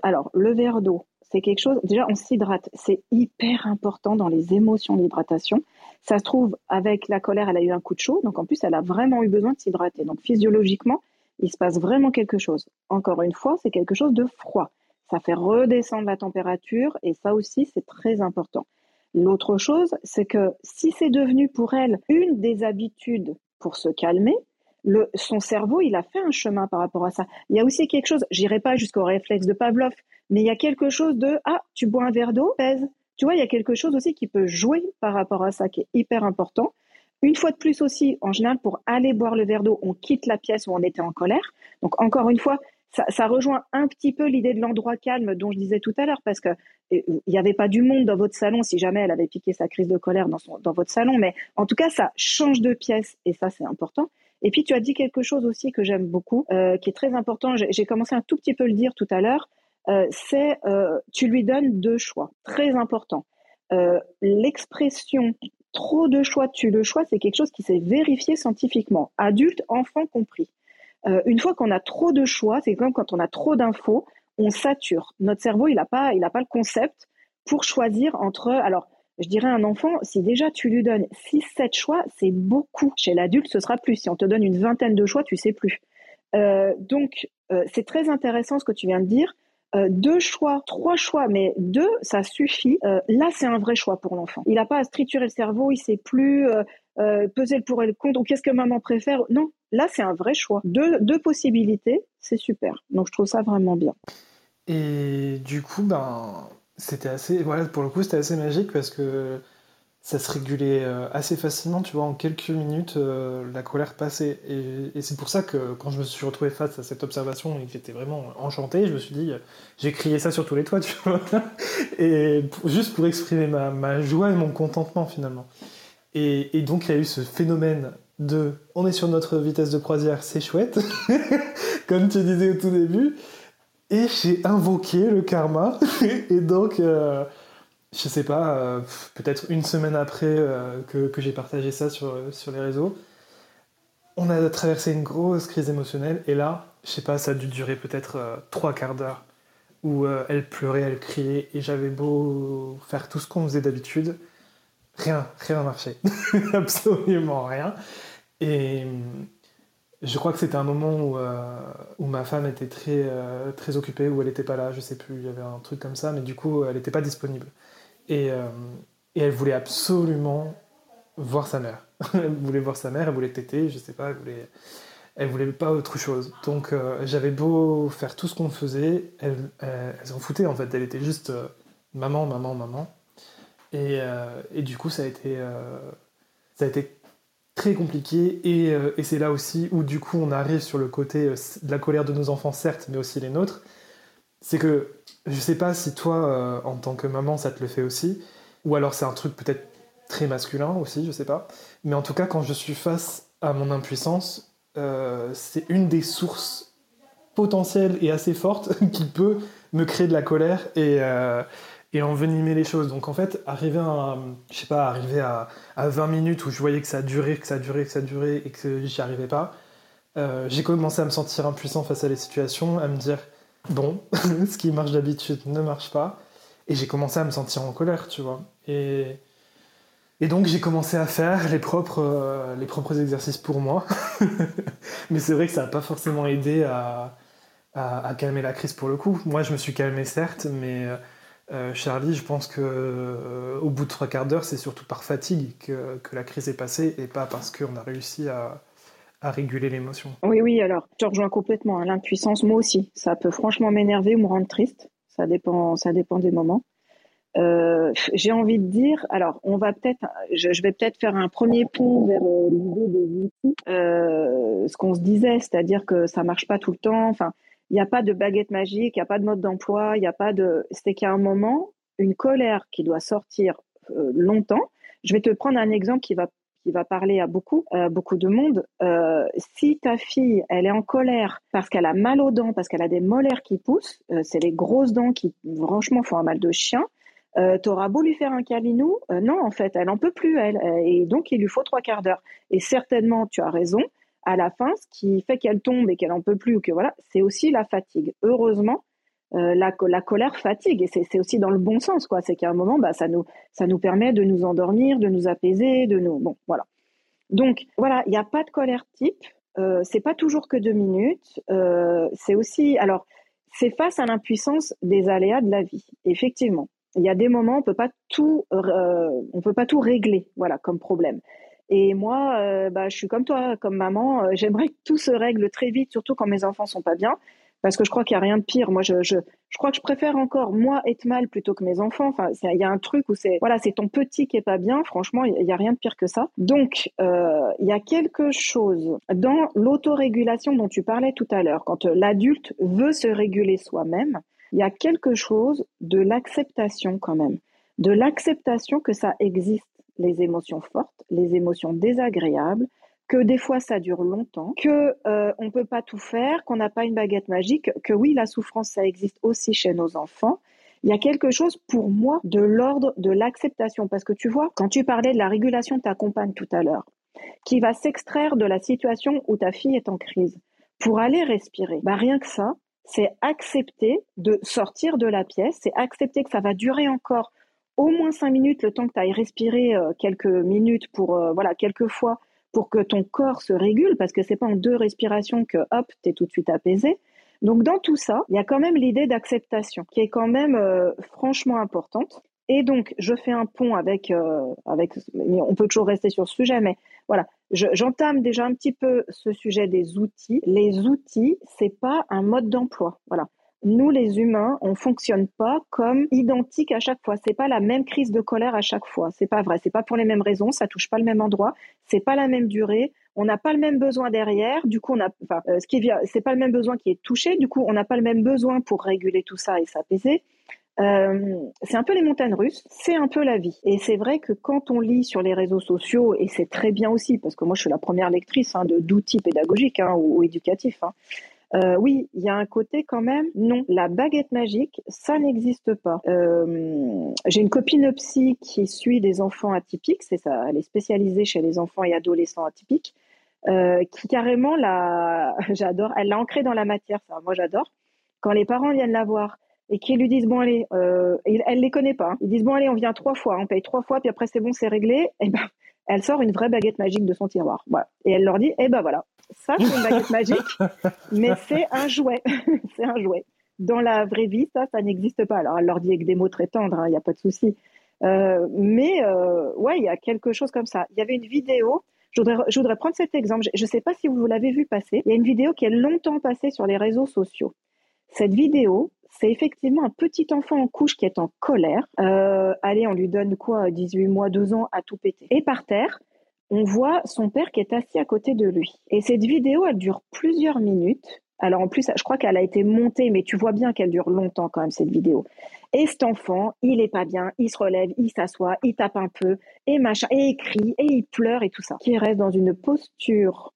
alors le verre d'eau c'est quelque chose, déjà on s'hydrate, c'est hyper important dans les émotions d'hydratation. Ça se trouve, avec la colère, elle a eu un coup de chaud, donc en plus elle a vraiment eu besoin de s'hydrater. Donc physiologiquement, il se passe vraiment quelque chose. Encore une fois, c'est quelque chose de froid. Ça fait redescendre la température et ça aussi, c'est très important. L'autre chose, c'est que si c'est devenu pour elle une des habitudes pour se calmer, son cerveau, il a fait un chemin par rapport à ça. Il y a aussi quelque chose, j'irai pas jusqu'au réflexe de Pavlov, mais il y a quelque chose de ah, tu bois un verre d'eau, pèse. Tu vois, il y a quelque chose aussi qui peut jouer par rapport à ça qui est hyper important. Une fois de plus aussi, en général, pour aller boire le verre d'eau, on quitte la pièce où on était en colère. Donc encore une fois, ça, rejoint un petit peu l'idée de l'endroit calme dont je disais tout à l'heure, parce que il n'y avait pas du monde dans votre salon si jamais elle avait piqué sa crise de colère dans, dans votre salon, mais en tout cas, ça change de pièce et ça, c'est important. Et puis, tu as dit quelque chose aussi que j'aime beaucoup, euh, qui est très important. J'ai commencé un tout petit peu le dire tout à l'heure. Euh, c'est euh, tu lui donnes deux choix, très important. L'expression trop de choix, tu le choix, c'est quelque chose qui s'est vérifié scientifiquement, adulte, enfant compris. Euh, une fois qu'on a trop de choix, c'est comme quand on a trop d'infos, on sature. Notre cerveau, il n'a pas, il pas le concept pour choisir entre. Alors, je dirais un enfant, si déjà tu lui donnes 6-7 choix, c'est beaucoup. Chez l'adulte, ce sera plus. Si on te donne une vingtaine de choix, tu sais plus. Euh, donc, euh, c'est très intéressant ce que tu viens de dire. deux choix, trois choix, mais deux, ça suffit. là, c'est un vrai choix pour l'enfant. Il n'a pas à se triturer le cerveau, il sait plus peser le pour et le contre, ou qu'est-ce que maman préfère. Non, Là, c'est un vrai choix. Deux, deux possibilités, c'est super. Donc, je trouve ça vraiment bien. Et du coup, ben, c'était assez. Voilà, pour le coup, c'était assez magique parce que ça se régulait euh, assez facilement, tu vois, en quelques minutes, euh, la colère passait. Et, c'est pour ça que quand je me suis retrouvé face à cette observation et que j'étais vraiment enchanté, je me suis dit, j'ai crié ça sur tous les toits, tu vois, et juste pour exprimer ma, ma, joie et mon contentement finalement. Et, et donc il y a eu ce phénomène de on est sur notre vitesse de croisière, c'est chouette, comme tu disais au tout début. Et j'ai invoqué le karma. et donc, euh, je sais pas, euh, peut-être une semaine après euh, que, j'ai partagé ça sur, sur les réseaux, on a traversé une grosse crise émotionnelle. Et là, je sais pas, ça a dû durer peut-être trois quarts d'heure où elle pleurait, elle criait. Et j'avais beau faire tout ce qu'on faisait d'habitude. Rien, rien n'a marché. Absolument rien. Et je crois que c'était un moment où, euh, où, ma femme était très, euh, très occupée, où elle n'était pas là, je sais plus, il y avait un truc comme ça, mais du coup, elle n'était pas disponible. Et, euh, et, elle voulait absolument voir sa mère. elle voulait voir sa mère, elle voulait téter, je sais pas, elle voulait, elle voulait pas autre chose. Donc j'avais beau faire tout ce qu'on faisait, elle, s'en foutait en fait, elle était juste maman, maman, maman. Et, et, du coup, ça a été, ça a été très compliqué euh, et, c'est là aussi où du coup on arrive sur le côté euh, de la colère de nos enfants certes mais aussi les nôtres. C'est que je sais pas si toi euh, en tant que maman ça te le fait aussi ou alors c'est un truc peut-être très masculin aussi je sais pas. Mais en tout cas quand je suis face à mon impuissance c'est une des sources potentielles et assez fortes qui peut me créer de la colère et et envenimer les choses. Donc en fait, arriver à, je sais pas, arriver à, 20 minutes où je voyais que ça durait, que ça durait, que ça durait et que j'y arrivais pas, euh, j'ai commencé à me sentir impuissant face à les situations, à me dire bon, ce qui marche d'habitude ne marche pas, et j'ai commencé à me sentir en colère, tu vois. Et, et donc j'ai commencé à faire les propres, euh, les propres exercices pour moi. Mais c'est vrai que ça n'a pas forcément aidé à, à, calmer la crise pour le coup. Moi je me suis calmé certes, mais euh, Charlie, je pense que euh, au bout de trois quarts d'heure, c'est surtout par fatigue que, la crise est passée et pas parce qu'on a réussi à, réguler l'émotion. Oui, oui, alors, je rejoins complètement. Hein, l'impuissance, moi aussi, ça peut franchement m'énerver ou me rendre triste. Ça dépend, ça dépend des moments. Euh, j'ai envie de dire, alors, on va peut-être, je, vais peut-être faire un premier pont vers l'idée outils. ce qu'on se disait, c'est-à-dire que ça marche pas tout le temps. Enfin, il n'y a pas de baguette magique, il n'y a pas de mode d'emploi, il n'y a pas de. C'est qu'à un moment, une colère qui doit sortir euh, longtemps. Je vais te prendre un exemple qui va qui va parler à beaucoup, euh, beaucoup de monde. Euh, si ta fille, elle est en colère parce qu'elle a mal aux dents, parce qu'elle a des molaires qui poussent, c'est les grosses dents qui, franchement, font un mal de chien. tu auras beau lui faire un câlinou, non, en fait, elle en peut plus, elle. Et donc, il lui faut trois quarts d'heure. Et certainement, tu as raison, à la fin, ce qui fait qu'elle tombe et qu'elle en peut plus ou que voilà, c'est aussi la fatigue. Heureusement, euh, la, colère fatigue et c'est aussi dans le bon sens quoi. C'est qu'à un moment, bah, ça nous ça nous permet de nous endormir, de nous apaiser, de nous bon voilà. Donc voilà, il n'y a pas de colère type. Euh, c'est pas toujours que deux minutes. Euh, c'est aussi alors c'est face à l'impuissance des aléas de la vie. Effectivement, il y a des moments on peut pas euh, peut pas tout régler voilà comme problème. Et moi, euh, bah, je suis comme toi, comme maman, euh, j'aimerais que tout se règle très vite, surtout quand mes enfants sont pas bien, parce que je crois qu'il n'y a rien de pire. Moi, je, je, je, crois que je préfère encore, moi, être mal plutôt que mes enfants. Enfin, il y a un truc où c'est, voilà, c'est ton petit qui est pas bien. Franchement, il n'y a rien de pire que ça. Donc, euh, il y a quelque chose dans l'autorégulation dont tu parlais tout à l'heure, quand l'adulte veut se réguler soi-même, il y a quelque chose de l'acceptation quand même, de l'acceptation que ça existe, les émotions fortes, les émotions désagréables, que des fois ça dure longtemps, que euh, on peut pas tout faire, qu'on n'a pas une baguette magique, que oui la souffrance ça existe aussi chez nos enfants. Il y a quelque chose pour moi de l'ordre de l'acceptation parce que tu vois quand tu parlais de la régulation de ta compagne tout à l'heure, qui va s'extraire de la situation où ta fille est en crise pour aller respirer. Bah rien que ça, c'est accepter de sortir de la pièce, c'est accepter que ça va durer encore au moins cinq minutes, le temps que tu ailles respirer euh, quelques minutes pour, euh, voilà, quelques fois pour que ton corps se régule, parce que c'est pas en deux respirations que hop, tu es tout de suite apaisé. Donc dans tout ça, il y a quand même l'idée d'acceptation qui est quand même euh, franchement importante. Et donc je fais un pont avec, avec, on peut toujours rester sur ce sujet, mais voilà, j'entame déjà un petit peu ce sujet des outils. Les outils, c'est pas un mode d'emploi. Voilà, nous les humains, on fonctionne pas comme identique à chaque fois. C'est pas la même crise de colère à chaque fois. C'est pas vrai. C'est pas pour les mêmes raisons. Ça touche pas le même endroit. C'est pas la même durée. On n'a pas le même besoin derrière. Du coup, on a, euh, ce qui pas le même besoin qui est touché. Du coup, on n'a pas le même besoin pour réguler tout ça et s'apaiser. Euh, c'est un peu les montagnes russes, c'est un peu la vie. Et c'est vrai que quand on lit sur les réseaux sociaux, et c'est très bien aussi, parce que moi je suis la première lectrice hein, d'outils pédagogiques hein, ou, ou, éducatifs, hein, euh, oui, il y a un côté quand même. Non, la baguette magique, ça n'existe pas. Euh, j'ai une copine psy qui suit des enfants atypiques, c'est ça. Elle est spécialisée chez les enfants et adolescents atypiques, euh, qui carrément la, j'adore. Elle l'a ancré dans la matière, ça. Moi, j'adore. Quand les parents viennent la voir et qu'ils lui disent bon allez, elle les connaît pas. Hein. Ils disent bon allez, on vient trois fois, on paye trois fois, puis après c'est bon, c'est réglé. Et ben, elle sort une vraie baguette magique de son tiroir. Et elle leur dit eh ben voilà, ça, c'est une baguette magique, mais c'est un jouet. c'est un jouet. Dans la vraie vie, ça, ça n'existe pas. Alors, elle leur dit avec des mots très tendres, il hein, n'y a pas de souci. Euh, mais euh, ouais, il y a quelque chose comme ça. Il y avait une vidéo. Je voudrais, je voudrais prendre cet exemple. Je ne sais pas si vous l'avez vu passer. Il y a une vidéo qui est longtemps passée sur les réseaux sociaux. Cette vidéo, c'est effectivement un petit enfant en couche qui est en colère. Euh, allez, on lui donne quoi? 18 mois, 2 ans à tout péter. Et par terre, on voit son père qui est assis à côté de lui. Et cette vidéo, elle dure plusieurs minutes. Alors en plus, je crois qu'elle a été montée, mais tu vois bien qu'elle dure longtemps quand même, cette vidéo. Et cet enfant, il est pas bien, il se relève, il s'assoit, il tape un peu, et machin, et il crie, et il pleure, et tout ça. Qui reste dans une posture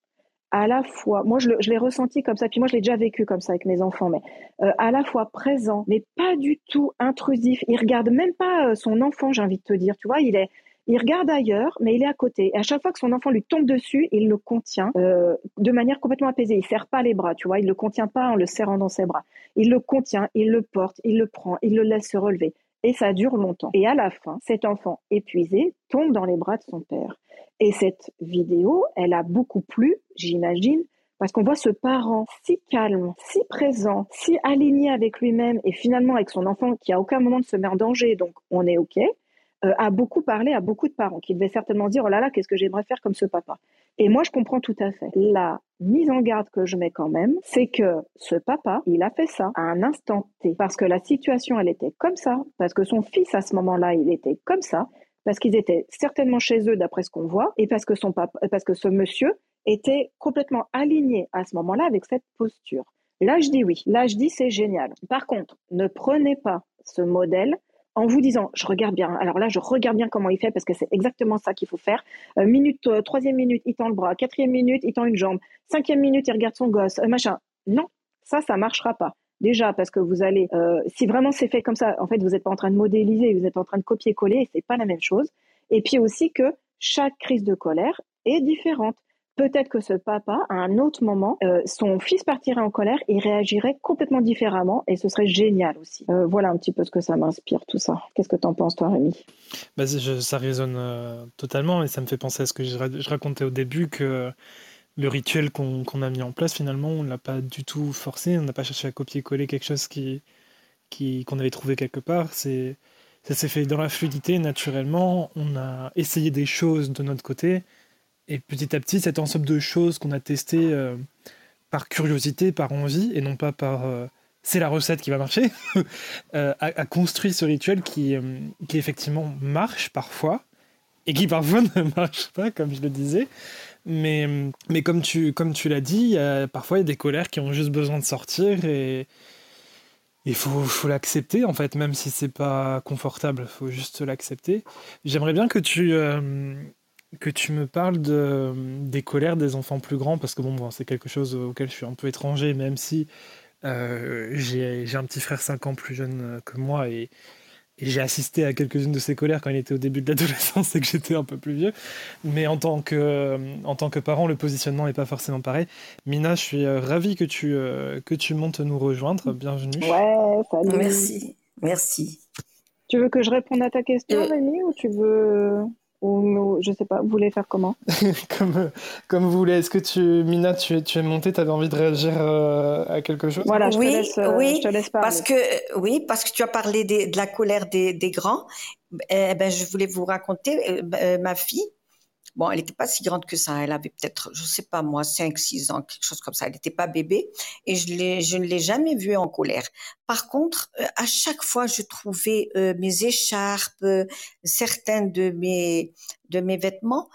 à la fois, moi je, l'ai ressenti comme ça, puis moi je l'ai déjà vécu comme ça avec mes enfants, mais euh, à la fois présent, mais pas du tout intrusif. Il regarde même pas euh, son enfant, j'ai envie de te dire, tu vois, il est, il regarde ailleurs, mais il est à côté. Et à chaque fois que son enfant lui tombe dessus, il le contient euh, de manière complètement apaisée. Il serre pas les bras, tu vois. Il le contient pas en le serrant dans ses bras. Il le contient, il le porte, il le prend, il le laisse se relever. Et ça dure longtemps. Et à la fin, cet enfant épuisé tombe dans les bras de son père. Et cette vidéo, elle a beaucoup plu, j'imagine, parce qu'on voit ce parent si calme, si présent, si aligné avec lui-même et finalement avec son enfant qui à aucun moment ne se met en danger, donc on est OK. Euh, a beaucoup parlé à beaucoup de parents qui devaient certainement dire oh là là qu'est-ce que j'aimerais faire comme ce papa? Et moi je comprends tout à fait la mise en garde que je mets quand même c'est que ce papa il a fait ça à un instant T parce que la situation elle était comme ça parce que son fils à ce moment-là il était comme ça parce qu'ils étaient certainement chez eux d'après ce qu'on voit et parce que son papa parce que ce monsieur était complètement aligné à ce moment-là avec cette posture Là, je dis oui. Là, je dis c'est génial. Par contre, ne prenez pas ce modèle en vous disant, je regarde bien. Alors là, je regarde bien comment il fait parce que c'est exactement ça qu'il faut faire. Euh, minute, euh, troisième minute, il tend le bras. Quatrième minute, il tend une jambe. Cinquième minute, il regarde son gosse. Euh, machin. Non, ça, ça marchera pas. Déjà parce que vous allez, si vraiment c'est fait comme ça, en fait, vous n'êtes pas en train de modéliser, vous êtes en train de copier-coller, et c'est pas la même chose. Et puis aussi que chaque crise de colère est différente peut-être que ce papa, à un autre moment, euh, son fils partirait en colère et réagirait complètement différemment et ce serait génial aussi. Euh, voilà un petit peu ce que ça m'inspire, tout ça. Qu'est-ce que tu en penses, toi, Rémi? Bah, Ça résonne euh, totalement et ça me fait penser à ce que je, racontais au début que le rituel qu'on a mis en place, finalement, on ne l'a pas du tout forcé, on n'a pas cherché à copier-coller quelque chose qui qu'on avait trouvé quelque part. Ça s'est fait dans la fluidité, naturellement. On a essayé des choses de notre côté et petit à petit, cet ensemble de choses qu'on a testées euh, par curiosité, par envie, et non pas par c'est la recette qui va marcher, a, construit ce rituel qui, qui effectivement marche parfois, et qui parfois ne marche pas, comme je le disais. Mais, mais comme tu, comme tu l'as dit, parfois il y a des colères qui ont juste besoin de sortir et il faut, faut l'accepter en fait, même si c'est pas confortable, faut juste l'accepter. J'aimerais bien que tu, euh, que tu me parles de, des colères des enfants plus grands, parce que bon, bon c'est quelque chose auquel je suis un peu étranger, même si euh, j'ai un petit frère 5 ans plus jeune que moi et j'ai assisté à quelques-unes de ses colères quand il était au début de l'adolescence et que j'étais un peu plus vieux. Mais en tant que, en tant que parent, le positionnement n'est pas forcément pareil. Mina, je suis euh, ravi que tu, euh, que tu montes nous rejoindre. Bienvenue. Ouais, salut. Merci. Merci. Tu veux que je réponde à ta question, euh, Rémi, ou tu veux ou je sais pas, vous voulez faire comment? Comme, comme vous voulez. Est-ce que tu, Mina, tu, tu es montée, tu avais envie de réagir euh, à quelque chose? Voilà, je oui, te laisse, euh, oui, je te laisse parler. Parce que, oui, parce que tu as parlé de la colère des, des grands. Eh ben, je voulais vous raconter, euh, ma fille, Bon, elle n'était pas si grande que ça. Elle avait peut-être, je sais pas moi, 5, 6 ans, quelque chose comme ça. Elle n'était pas bébé. Et je, je ne l'ai jamais vue en colère. Par contre, euh, à chaque fois, je trouvais euh, mes écharpes, euh, certains de mes, de mes vêtements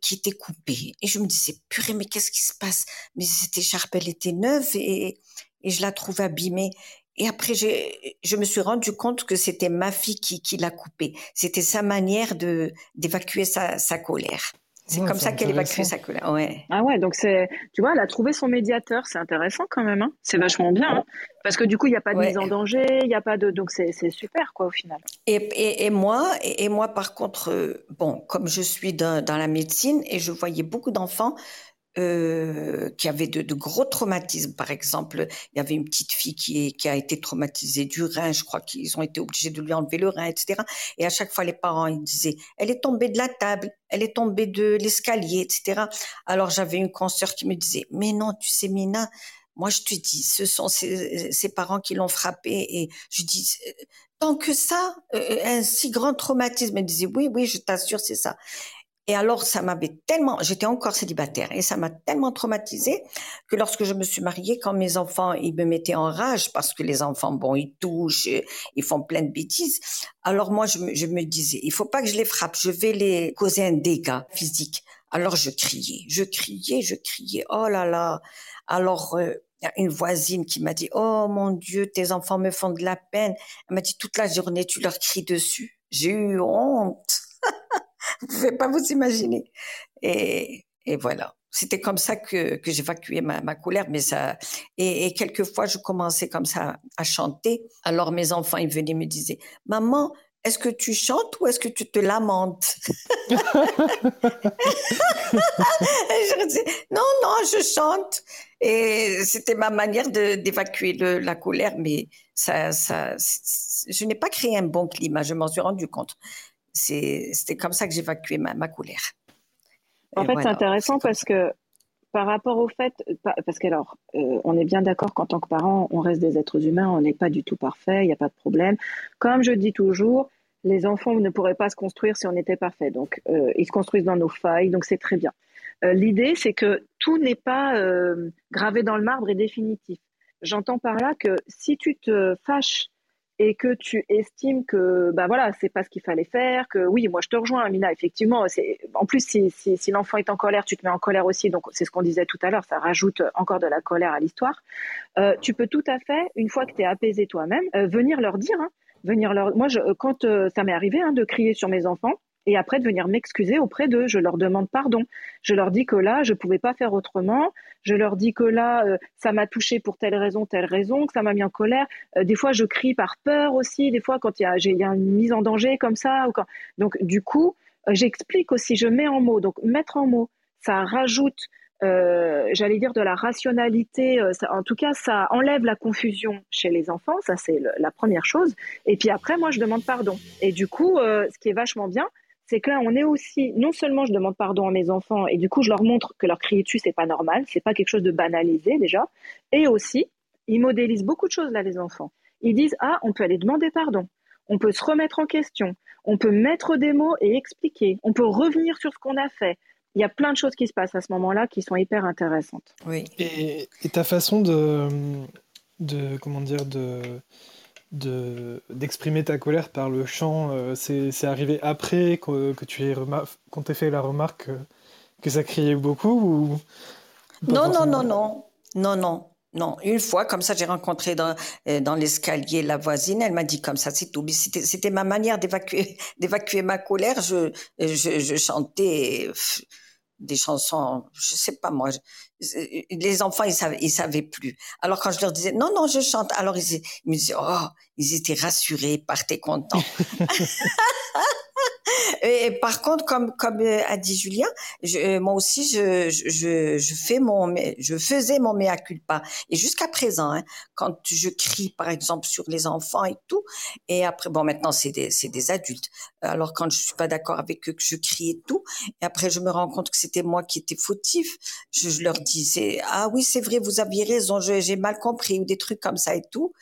qui étaient coupés. Et je me disais, purée, mais qu'est-ce qui se passe? Mais cette écharpe, elle était neuve et, et je la trouvais abîmée. Et après, je me suis rendu compte que c'était ma fille qui, qui l'a coupée. C'était sa manière de d'évacuer sa, sa colère. C'est comme ça qu'elle évacue sa colère. Ouais. Ah ouais, donc c'est, tu vois, elle a trouvé son médiateur. C'est intéressant quand même. Hein c'est vachement bien. Hein parce que du coup, il n'y a pas de mise en danger, il n'y a pas de, donc c'est super quoi au final. Et, et, et moi, et, moi par contre, euh, bon, comme je suis dans, dans la médecine et je voyais beaucoup d'enfants euh, qui avait de, de, gros traumatismes. Par exemple, il y avait une petite fille qui, qui a été traumatisée du rein. Je crois qu'ils ont été obligés de lui enlever le rein, etc. Et à chaque fois, les parents ils disaient "Elle est tombée de la table, elle est tombée de l'escalier, etc." Alors j'avais une consoeur qui me disait "Mais non, tu sais, Mina." Moi, je te dis, ce sont ses, ses parents qui l'ont frappée. Et je dis, tant que ça, euh, un si grand traumatisme. Elle disait, oui, oui, je t'assure, c'est ça. Et alors, ça m'avait tellement, j'étais encore célibataire, et ça m'a tellement traumatisée que lorsque je me suis mariée, quand mes enfants, ils me mettaient en rage parce que les enfants, bon, ils touchent, ils font plein de bêtises. Alors moi, je me, je me disais, il faut pas que je les frappe, je vais les causer un dégât physique. Alors je criais, je criais, je criais. Oh là là. Alors euh, une voisine qui m'a dit, oh mon Dieu, tes enfants me font de la peine. Elle m'a dit toute la journée, tu leur cries dessus. J'ai eu honte. Vous pouvez pas vous imaginer. Et, voilà. C'était comme ça que, j'évacuais ma, colère, mais ça, et, et quelquefois je commençais comme ça à chanter. Alors mes enfants, ils venaient me disaient, maman, est-ce que tu chantes ou est-ce que tu te lamentes Je disais, non, non, je chante. Et c'était ma manière d'évacuer la colère, mais ça, je n'ai pas créé un bon climat, je m'en suis rendu compte c'était comme ça que j'évacuais ma, ma, colère. En fait, c'est intéressant parce que par rapport au fait, parce qu'alors, euh, on est bien d'accord qu'en tant que parents, on reste des êtres humains, on n'est pas du tout parfait, il n'y a pas de problème. Comme je dis toujours, les enfants ne pourraient pas se construire si on était parfait. Donc, euh, ils se construisent dans nos failles, donc c'est très bien. Euh, l'idée, c'est que tout n'est pas gravé dans le marbre et définitif. J'entends par là que si tu te fâches et que tu estimes que bah voilà c'est pas ce qu'il fallait faire que oui moi je te rejoins Amina effectivement c'est en plus si, si, si l'enfant est en colère tu te mets en colère aussi donc c'est ce qu'on disait tout à l'heure ça rajoute encore de la colère à l'histoire. Euh, tu peux tout à fait une fois que tu es apaisé toi-même euh, venir leur dire hein, venir leur moi je, quand euh, ça m'est arrivé hein, de crier sur mes enfants et après de venir m'excuser auprès d'eux. Je leur demande pardon. Je leur dis que là, je pouvais pas faire autrement. Je leur dis que là, euh, ça m'a touché pour telle raison, telle raison, que ça m'a mis en colère. Euh, des fois, je crie par peur aussi. Des fois, quand il y a, une mise en danger comme ça. Donc, du coup, euh, j'explique aussi, je mets en mots. Donc, mettre en mots, ça rajoute j'allais dire de la rationalité. En tout cas, ça enlève la confusion chez les enfants. Ça, c'est la première chose. Et puis après, moi, je demande pardon. Et du coup, ce qui est vachement bien, c'est que là, on est aussi, non seulement je demande pardon à mes enfants et du coup, je leur montre que leur crier dessus, c'est pas normal, c'est pas quelque chose de banalisé déjà, et aussi, ils modélisent beaucoup de choses là, les enfants. Ils disent, ah, on peut aller demander pardon, on peut se remettre en question, on peut mettre des mots et expliquer, on peut revenir sur ce qu'on a fait. il y a plein de choses qui se passent à ce moment-là qui sont hyper intéressantes. Oui. Et, ta façon de, de comment dire, de d'exprimer ta colère par le chant, euh, c'est arrivé après que, que tu aies qu'on t'ait fait la remarque que, ça criait beaucoup ou non, non, non, non, non, non, non. Une fois, comme ça, j'ai rencontré dans, euh, dans l'escalier la voisine. Elle m'a dit comme ça, c'est tout. C'était ma manière d'évacuer, d'évacuer ma colère. Je, je, je chantais des chansons, je sais pas moi. Les enfants, ils savaient, ils savaient plus. Alors quand je leur disais non, non, je chante, alors ils, me disaient oh, ils étaient rassurés, partaient contents. Et par contre, comme comme euh, a dit Julien, je, euh, moi aussi, je, je, je fais mon, je faisais mon mea culpa. Et jusqu'à présent, hein, quand je crie, par exemple, sur les enfants et tout, et après, bon, maintenant c'est des c'est des adultes. Alors quand je suis pas d'accord avec eux, que je crie et tout, et après je me rends compte que c'était moi qui étais fautif, je, je leur disais ah oui c'est vrai, vous aviez raison, j'ai mal compris ou des trucs comme ça et tout.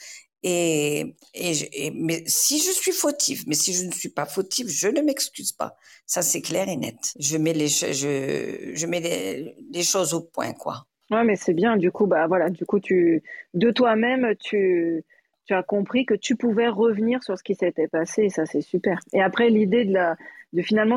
Et, et, mais si je suis fautive, mais si je ne suis pas fautive, je ne m'excuse pas. Ça, c'est clair et net. Je mets les, je, je mets les, choses au point, quoi. Ouais, mais c'est bien. Du coup, bah voilà, du coup, tu, de toi-même, tu, tu as compris que tu pouvais revenir sur ce qui s'était passé. Et ça, c'est super. Et après, l'idée de la, de finalement,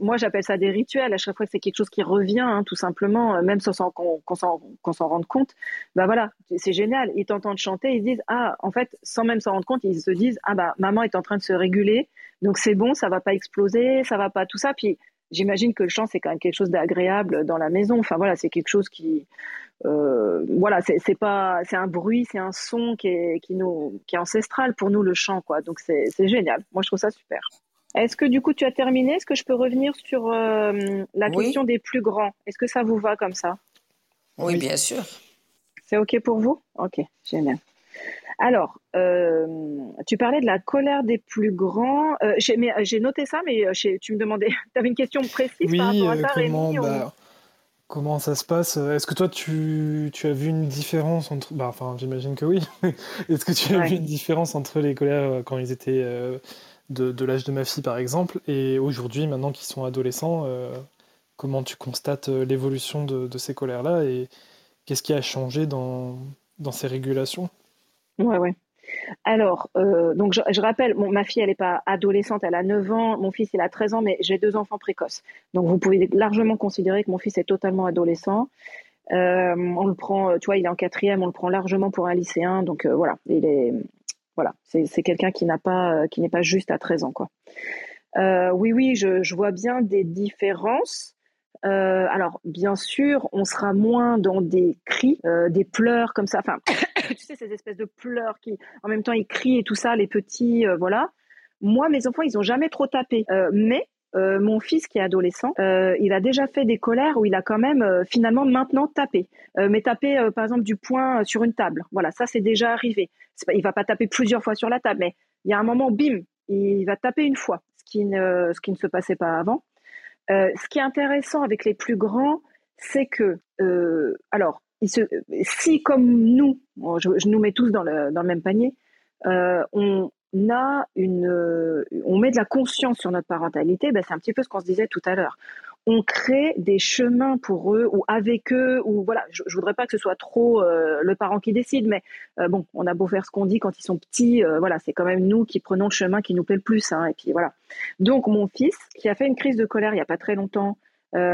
moi j'appelle ça des rituels. À chaque fois que c'est quelque chose qui revient, hein, tout simplement, euh, même sans qu'on s'en rende compte, bah voilà, c'est génial. Ils t'entendent chanter, ils se disent ah, en fait, sans même s'en rendre compte, ils se disent ah bah maman est en train de se réguler, donc c'est bon, ça va pas exploser, ça va pas tout ça. Puis j'imagine que le chant c'est quand même quelque chose d'agréable dans la maison. Enfin voilà, c'est quelque chose qui euh, voilà, c'est pas, c'est un bruit, c'est un son qui est, qui nous, qui est ancestral pour nous le chant, quoi. Donc c'est génial. Moi, je trouve ça super. Est-ce que du coup tu as terminé? Est-ce que je peux revenir sur euh, la question des plus grands? Est-ce que ça vous va comme ça? Oui, bien sûr. C'est OK pour vous? Ok, génial. Alors, euh, tu parlais de la colère des plus grands. Euh, j'ai noté ça, mais tu me demandais, tu avais une question précise par rapport à ça, comment, bah, comment ça se passe? Est-ce que toi, tu, as vu une différence entre... Bah, enfin, j'imagine que oui. Est-ce que tu as vu une différence entre les colères quand ils étaient de, l'âge de ma fille, par exemple, et aujourd'hui, maintenant qu'ils sont adolescents, euh, comment tu constates euh, l'évolution de, ces colères-là et qu'est-ce qui a changé dans, dans ces régulations? Ouais, ouais. Alors, euh, donc je, rappelle, ma fille, elle n'est pas adolescente, elle a 9 ans, mon fils, il a 13 ans, mais j'ai deux enfants précoces. Donc, vous pouvez largement considérer que mon fils est totalement adolescent. on le prend, tu vois, il est en quatrième, on le prend largement pour un lycéen. Donc, voilà, il est, voilà, c'est quelqu'un qui n'a pas, euh, qui n'est pas juste à 13 ans, quoi. Euh, oui, oui, je, vois bien des différences. Euh, alors, bien sûr, on sera moins dans des cris, des pleurs comme ça. Enfin, tu sais, ces espèces de pleurs qui, en même temps, ils crient et tout ça, les petits, voilà. Moi, mes enfants, ils n'ont jamais trop tapé. mais euh, mon fils qui est adolescent, euh, il a déjà fait des colères où il a quand même euh, finalement maintenant tapé. mais tapé par exemple du poing sur une table. Voilà, ça c'est déjà arrivé. Pas, il va pas taper plusieurs fois sur la table, mais il y a un moment, bim, il va taper une fois, ce qui ne, ce qui ne se passait pas avant. ce qui est intéressant avec les plus grands, c'est que, alors, si comme nous, je, nous mets tous dans le, même panier, on, a une, euh, on met de la conscience sur notre parentalité, ben c'est un petit peu ce qu'on se disait tout à l'heure. On crée des chemins pour eux ou avec eux ou voilà. Je, je voudrais pas que ce soit trop euh, le parent qui décide, mais euh, bon, on a beau faire ce qu'on dit quand ils sont petits, voilà, c'est quand même nous qui prenons le chemin qui nous plaît le plus, hein, et puis voilà. Donc mon fils qui a fait une crise de colère il y a pas très longtemps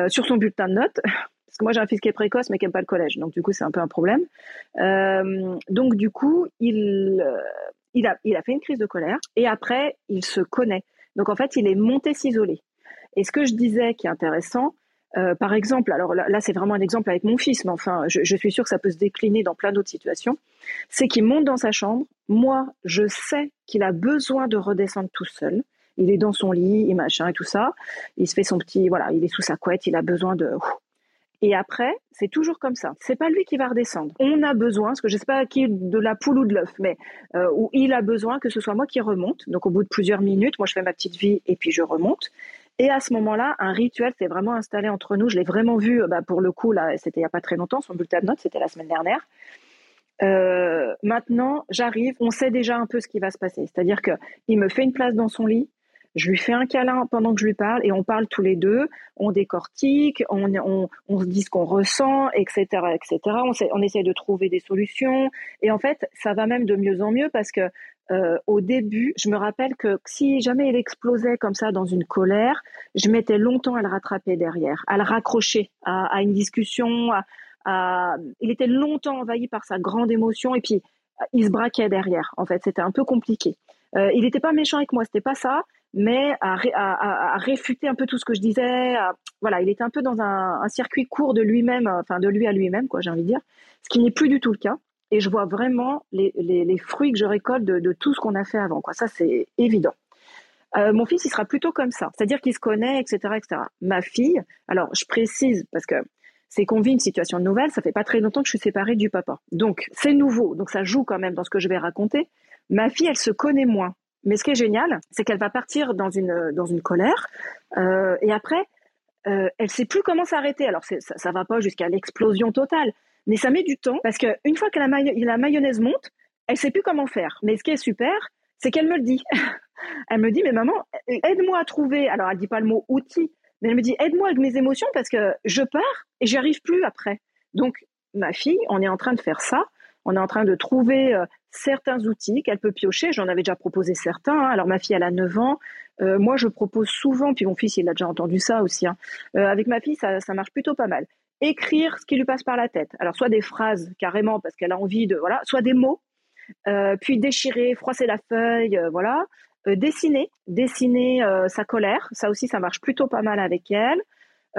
sur son bulletin de notes. Parce que moi j'ai un fils qui est précoce mais qui aime pas le collège, donc du coup c'est un peu un problème. donc du coup il il a, fait une crise de colère et après, il se connaît. Donc en fait, il est monté s'isoler. Et ce que je disais qui est intéressant, euh, par exemple, alors là, c'est vraiment un exemple avec mon fils, mais enfin, je, je, suis sûre que ça peut se décliner dans plein d'autres situations, c'est qu'il monte dans sa chambre. Moi, je sais qu'il a besoin de redescendre tout seul. Il est dans son lit, et machin et tout ça. Il se fait son petit, voilà, il est sous sa couette, il a besoin de, et après, c'est toujours comme ça. C'est pas lui qui va redescendre. On a besoin, parce que je sais pas qui de la poule ou de l'œuf, mais euh, où il a besoin que ce soit moi qui remonte. Donc au bout de plusieurs minutes, moi je fais ma petite vie et puis je remonte. Et à ce moment-là, un rituel s'est vraiment installé entre nous. Je l'ai vraiment vu, bah, pour le coup, là, c'était il n'y a pas très longtemps, son bulletin de notes, c'était la semaine dernière. Euh, maintenant, j'arrive, on sait déjà un peu ce qui va se passer. C'est-à-dire qu'il me fait une place dans son lit, je lui fais un câlin pendant que je lui parle et on parle tous les deux, on décortique, on, on, on se dit ce qu'on ressent, etc., etc. On, on essaie de trouver des solutions et en fait, ça va même de mieux en mieux parce que euh, au début, je me rappelle que si jamais il explosait comme ça dans une colère, je mettais longtemps à le rattraper derrière, à le raccrocher à, à une discussion. À, à... Il était longtemps envahi par sa grande émotion et puis il se braquait derrière. En fait, c'était un peu compliqué. Euh, il n'était pas méchant avec moi, c'était pas ça, mais à, réfuter un peu tout ce que je disais. voilà, il était un peu dans un, circuit court de lui-même, enfin de lui à lui-même, quoi, j'ai envie de dire, ce qui n'est plus du tout le cas et je vois vraiment les, fruits que je récolte de, de tout ce qu'on a fait avant. Quoi. Ça, c'est évident. Euh, mon fils, il sera plutôt comme ça, c'est-à-dire qu'il se connaît, etc., etc. Ma fille, alors je précise parce que c'est qu'on vit une situation nouvelle, ça fait pas très longtemps que je suis séparée du papa, donc c'est nouveau, donc ça joue quand même dans ce que je vais raconter. Ma fille, elle se connaît moins, mais ce qui est génial, c'est qu'elle va partir dans une dans une colère euh, et après, euh, elle sait plus comment s'arrêter. Alors ça, ça va pas jusqu'à l'explosion totale, mais ça met du temps parce qu'une fois que la, mayonnaise monte, elle sait plus comment faire. Mais ce qui est super, c'est qu'elle me le dit. elle me dit, mais maman, aide-moi à trouver. Alors, elle dit pas le mot outil, mais elle me dit, aide-moi avec mes émotions parce que je pars et j'y arrive plus après. Donc, ma fille, on est en train de faire ça. On est en train de trouver euh, certains outils qu'elle peut piocher. J'en avais déjà proposé certains. Hein. Alors, ma fille, elle a 9 ans. Euh, moi, je propose souvent, puis mon fils, il a déjà entendu ça aussi. Hein. Euh, avec ma fille, ça, ça marche plutôt pas mal écrire ce qui lui passe par la tête. Alors soit des phrases carrément parce qu'elle a envie de voilà, soit des mots, euh, puis déchirer, froisser la feuille, voilà, dessiner, dessiner sa colère, ça aussi ça marche plutôt pas mal avec elle.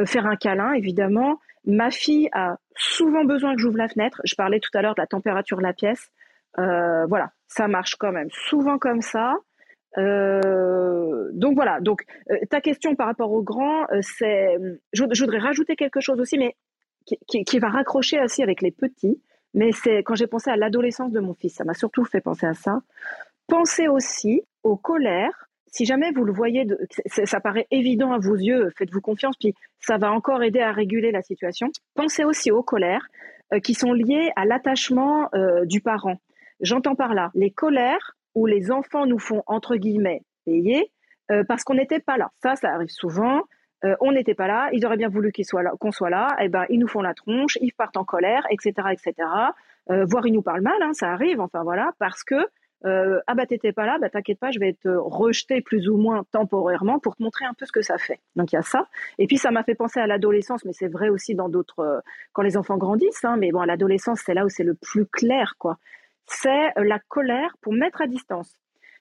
faire un câlin évidemment. Ma fille a souvent besoin que j'ouvre la fenêtre. Je parlais tout à l'heure de la température de la pièce. Voilà, ça marche quand même souvent comme ça. Euh, donc voilà. Donc euh, ta question par rapport au grand, euh, c'est, je, voudrais rajouter quelque chose aussi, mais qui, va raccrocher aussi avec les petits. Mais c'est quand j'ai pensé à l'adolescence de mon fils, ça m'a surtout fait penser à ça. Pensez aussi aux colères. Si jamais vous le voyez, ça paraît évident à vos yeux, faites-vous confiance, puis ça va encore aider à réguler la situation. Pensez aussi aux colères qui sont liées à l'attachement du parent. J'entends par là les colères où les enfants nous font, entre guillemets, payer euh, parce qu'on n'était pas là. Ça, ça arrive souvent. Euh, on n'était pas là, ils auraient bien voulu qu'on soit là, qu'on soit là, eh ben ils nous font la tronche, ils partent en colère, etc., etc. Euh, voire ils nous parlent mal, hein, ça arrive, enfin voilà, parce que ah bah t'étais pas là, bah t'inquiète pas, je vais te rejeter plus ou moins temporairement pour te montrer un peu ce que ça fait. Donc il y a ça. Et puis ça m'a fait penser à l'adolescence, mais c'est vrai aussi dans d'autres, quand les enfants grandissent. Hein, mais bon, à l'adolescence c'est là où c'est le plus clair, quoi c'est la colère pour mettre à distance.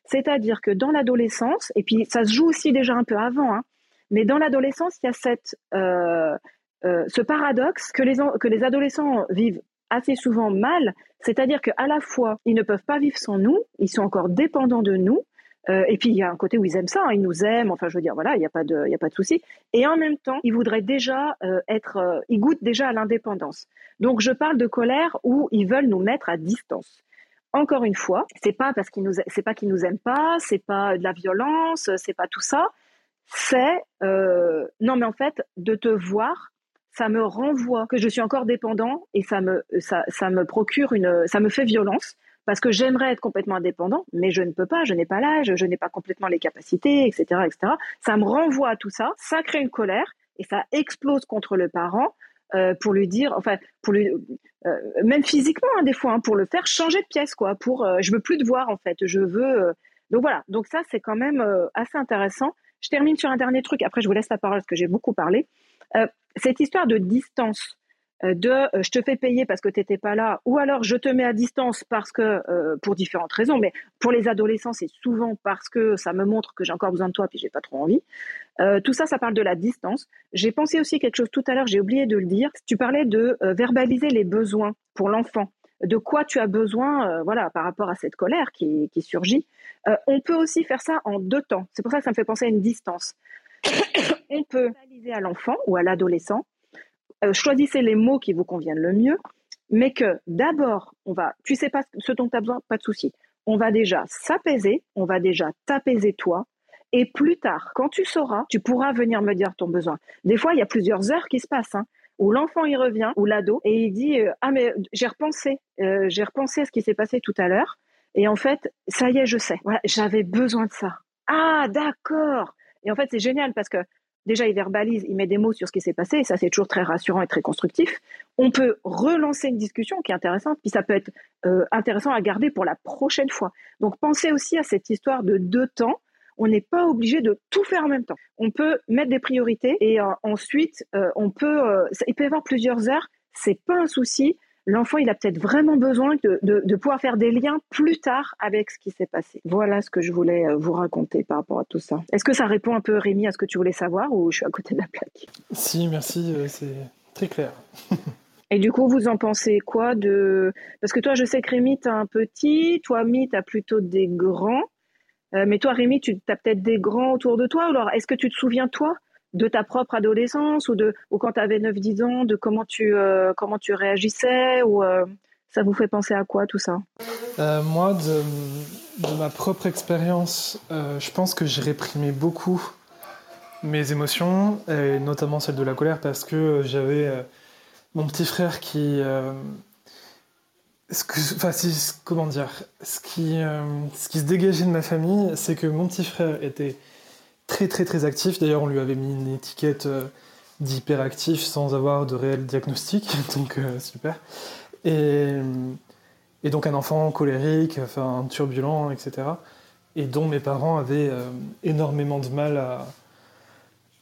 C'est-à-dire que dans l'adolescence, et puis ça se joue aussi déjà un peu avant, hein, mais dans l'adolescence, il y a cette, euh, euh, ce paradoxe que les, que les adolescents vivent assez souvent mal, c'est-à-dire qu'à la fois, ils ne peuvent pas vivre sans nous, ils sont encore dépendants de nous, euh, et puis il y a un côté où ils aiment ça, hein, ils nous aiment, enfin je veux dire, voilà, il n'y a pas de, de souci. Et en même temps, ils voudraient déjà être, ils goûtent déjà à l'indépendance. Donc je parle de colère où ils veulent nous mettre à distance encore une fois, c'est pas parce qu'ils nous, c'est pas qu'ils nous pas, c'est pas de la violence, c'est pas tout ça. C'est euh, non, mais en fait, de te voir, ça me renvoie que je suis encore dépendant et ça me, ça, ça me procure une, ça me fait violence parce que j'aimerais être complètement indépendant, mais je ne peux pas, je n'ai pas l'âge, je n'ai pas complètement les capacités, etc., etc. Ça me renvoie à tout ça, ça crée une colère et ça explose contre le parent euh, pour lui dire, enfin, pour lui, euh, même physiquement hein, des fois, hein, pour le faire changer de pièce, quoi. Pour, euh, je veux plus te voir en fait, je veux. donc voilà, donc ça c'est quand même assez intéressant. Je termine sur un dernier truc. Après, je vous laisse la parole parce que j'ai beaucoup parlé. cette histoire de distance euh, de euh, je te fais payer parce que tu n'étais pas là, ou alors je te mets à distance parce que euh, pour différentes raisons, mais pour les adolescents c'est souvent parce que ça me montre que j'ai encore besoin de toi puis j'ai pas trop envie. tout ça, ça parle de la distance. J'ai pensé aussi quelque chose tout à l'heure, j'ai oublié de le dire. Tu parlais de verbaliser les besoins pour l'enfant de quoi tu as besoin, voilà, par rapport à cette colère qui, qui surgit. on peut aussi faire ça en deux temps. C'est pour ça que ça me fait penser à une distance. on peut verbaliser à l'enfant ou à l'adolescent euh, choisissez les mots qui vous conviennent le mieux, mais que d'abord, on va, tu sais pas ce dont tu as besoin, pas de souci. On va déjà s'apaiser, on va déjà t'apaiser toi, et plus tard, quand tu sauras, tu pourras venir me dire ton besoin. Des fois, il y a plusieurs heures qui se passent, hein, où l'enfant il revient, ou l'ado, et il dit euh, ah mais j'ai repensé, euh, j'ai repensé à ce qui s'est passé tout à l'heure, et en fait, ça y est, je sais. Voilà, j'avais besoin de ça. Ah, d'accord. Et en fait, c'est génial parce que déjà, il verbalise, il met des mots sur ce qui s'est passé, et ça, c'est toujours très rassurant et très constructif. On peut relancer une discussion qui est intéressante, puis ça peut être euh, intéressant à garder pour la prochaine fois. Donc, pensez aussi à cette histoire de deux temps. On n'est pas obligé de tout faire en même temps. On peut mettre des priorités et euh, ensuite, euh, on peut, il peut y avoir plusieurs heures. C'est pas un souci l'enfant, il a peut-être vraiment besoin de, pouvoir faire des liens plus tard avec ce qui s'est passé. Voilà ce que je voulais euh, vous raconter par rapport à tout ça. Est-ce que ça répond un peu, Rémi, à ce que tu voulais savoir ou je suis à côté de la plaque? Si, merci, euh, c'est très clair. Et du coup, vous en pensez quoi de... Parce que toi, je sais que Rémi, tu as un petit, toi, Mi, tu as plutôt des grands. Euh, mais toi, Rémi, tu as peut-être des grands autour de toi. Alors, est-ce que tu te souviens, toi, de ta propre adolescence ou, de, ou quand tu avais 9-10 ans, de comment tu, euh, comment tu réagissais ou euh, ça vous fait penser à quoi tout ça? Euh, Moi, de, ma propre expérience, je pense que j'ai réprimé beaucoup mes émotions, et notamment celle de la colère, parce que j'avais mon petit frère qui... Enfin, comment dire? Ce qui, ce qui se dégageait de ma famille, c'est que mon petit frère était très très très actif. D'ailleurs, on lui avait mis une étiquette euh, d'hyperactif sans avoir de réel diagnostic, donc euh, super. Et, et, donc un enfant colérique, enfin turbulent, etc. Et dont mes parents avaient euh, énormément de mal à.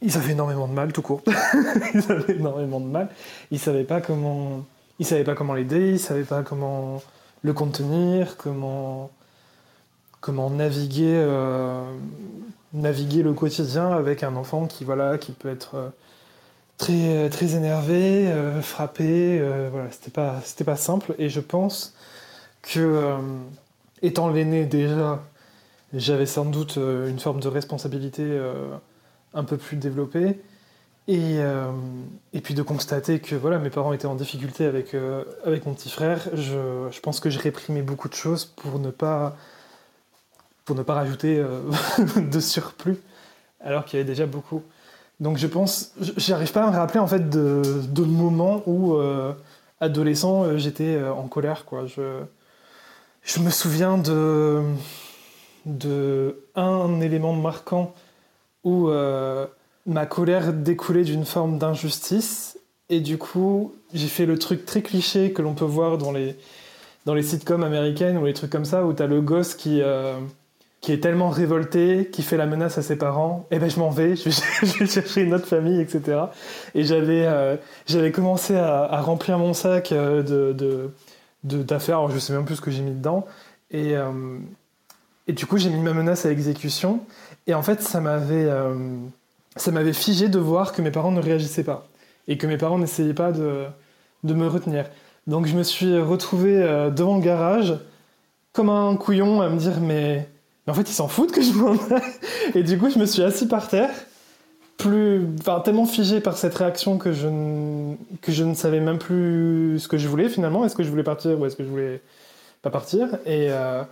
Ils avaient énormément de mal, tout court. ils avaient énormément de mal. Ils savaient pas comment. Ils savaient pas comment l'aider. Ils savaient pas comment le contenir, comment comment naviguer naviguer le quotidien avec un enfant qui, voilà, qui peut être euh, très, très énervé, euh, frappé. Euh, voilà, c'était pas, c'était pas simple. Et je pense que, étant l'aîné déjà, j'avais sans doute une forme de responsabilité un peu plus développée. Et, et, puis de constater que voilà, mes parents étaient en difficulté avec, avec mon petit frère, je, je pense que je réprimais beaucoup de choses pour ne pas pour ne pas rajouter euh, de surplus, alors qu'il y avait déjà beaucoup. Donc je pense, j'arrive pas à me rappeler en fait de, de moments où, euh, adolescent, euh, j'étais en colère. Quoi. Je, je me souviens de, de un élément marquant où ma colère découlait d'une forme d'injustice, et du coup, j'ai fait le truc très cliché que l'on peut voir dans les, dans les sitcoms américaines ou les trucs comme ça, où tu as le gosse qui qui est tellement révolté, qui fait la menace à ses parents, eh ben je m'en vais, je vais, chercher une autre famille, etc. Et j'avais euh, commencé à, remplir mon sac euh, de d'affaires, alors je sais même plus ce que j'ai mis dedans, et, euh, et du coup j'ai mis ma menace à exécution, et en fait ça m'avait ça figé de voir que mes parents ne réagissaient pas, et que mes parents n'essayaient pas de, de me retenir. Donc je me suis retrouvé devant le garage, comme un couillon, à me dire mais mais en fait, ils s'en foutent que je m'en. Et du coup, je me suis assis par terre, plus, enfin, tellement figé par cette réaction que je, que je ne savais même plus ce que je voulais finalement. Est-ce que je voulais partir ou est-ce que je voulais pas partir? Et, euh,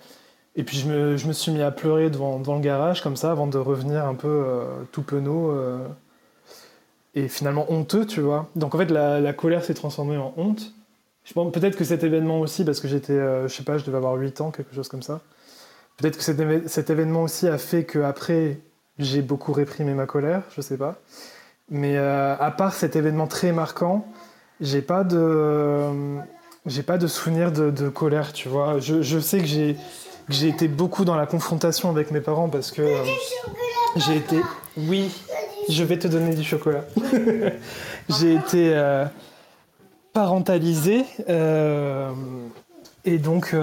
et puis, je me, je me, suis mis à pleurer devant, devant, le garage comme ça avant de revenir un peu euh, tout penaud. Euh, et finalement honteux, tu vois. Donc en fait, la, la colère s'est transformée en honte. Je pense peut-être que cet événement aussi, parce que j'étais, je sais pas, je devais avoir 8 ans, quelque chose comme ça. Peut-être que cet, événement aussi a fait qu'après, j'ai beaucoup réprimé ma colère, je sais pas. Mais euh, à part cet événement très marquant, j'ai pas de, j'ai pas de souvenir de, colère, tu vois. Je, sais que j'ai, j'ai été beaucoup dans la confrontation avec mes parents parce que euh, j'ai été, oui, je vais te donner du chocolat. j'ai été euh, parentalisé et donc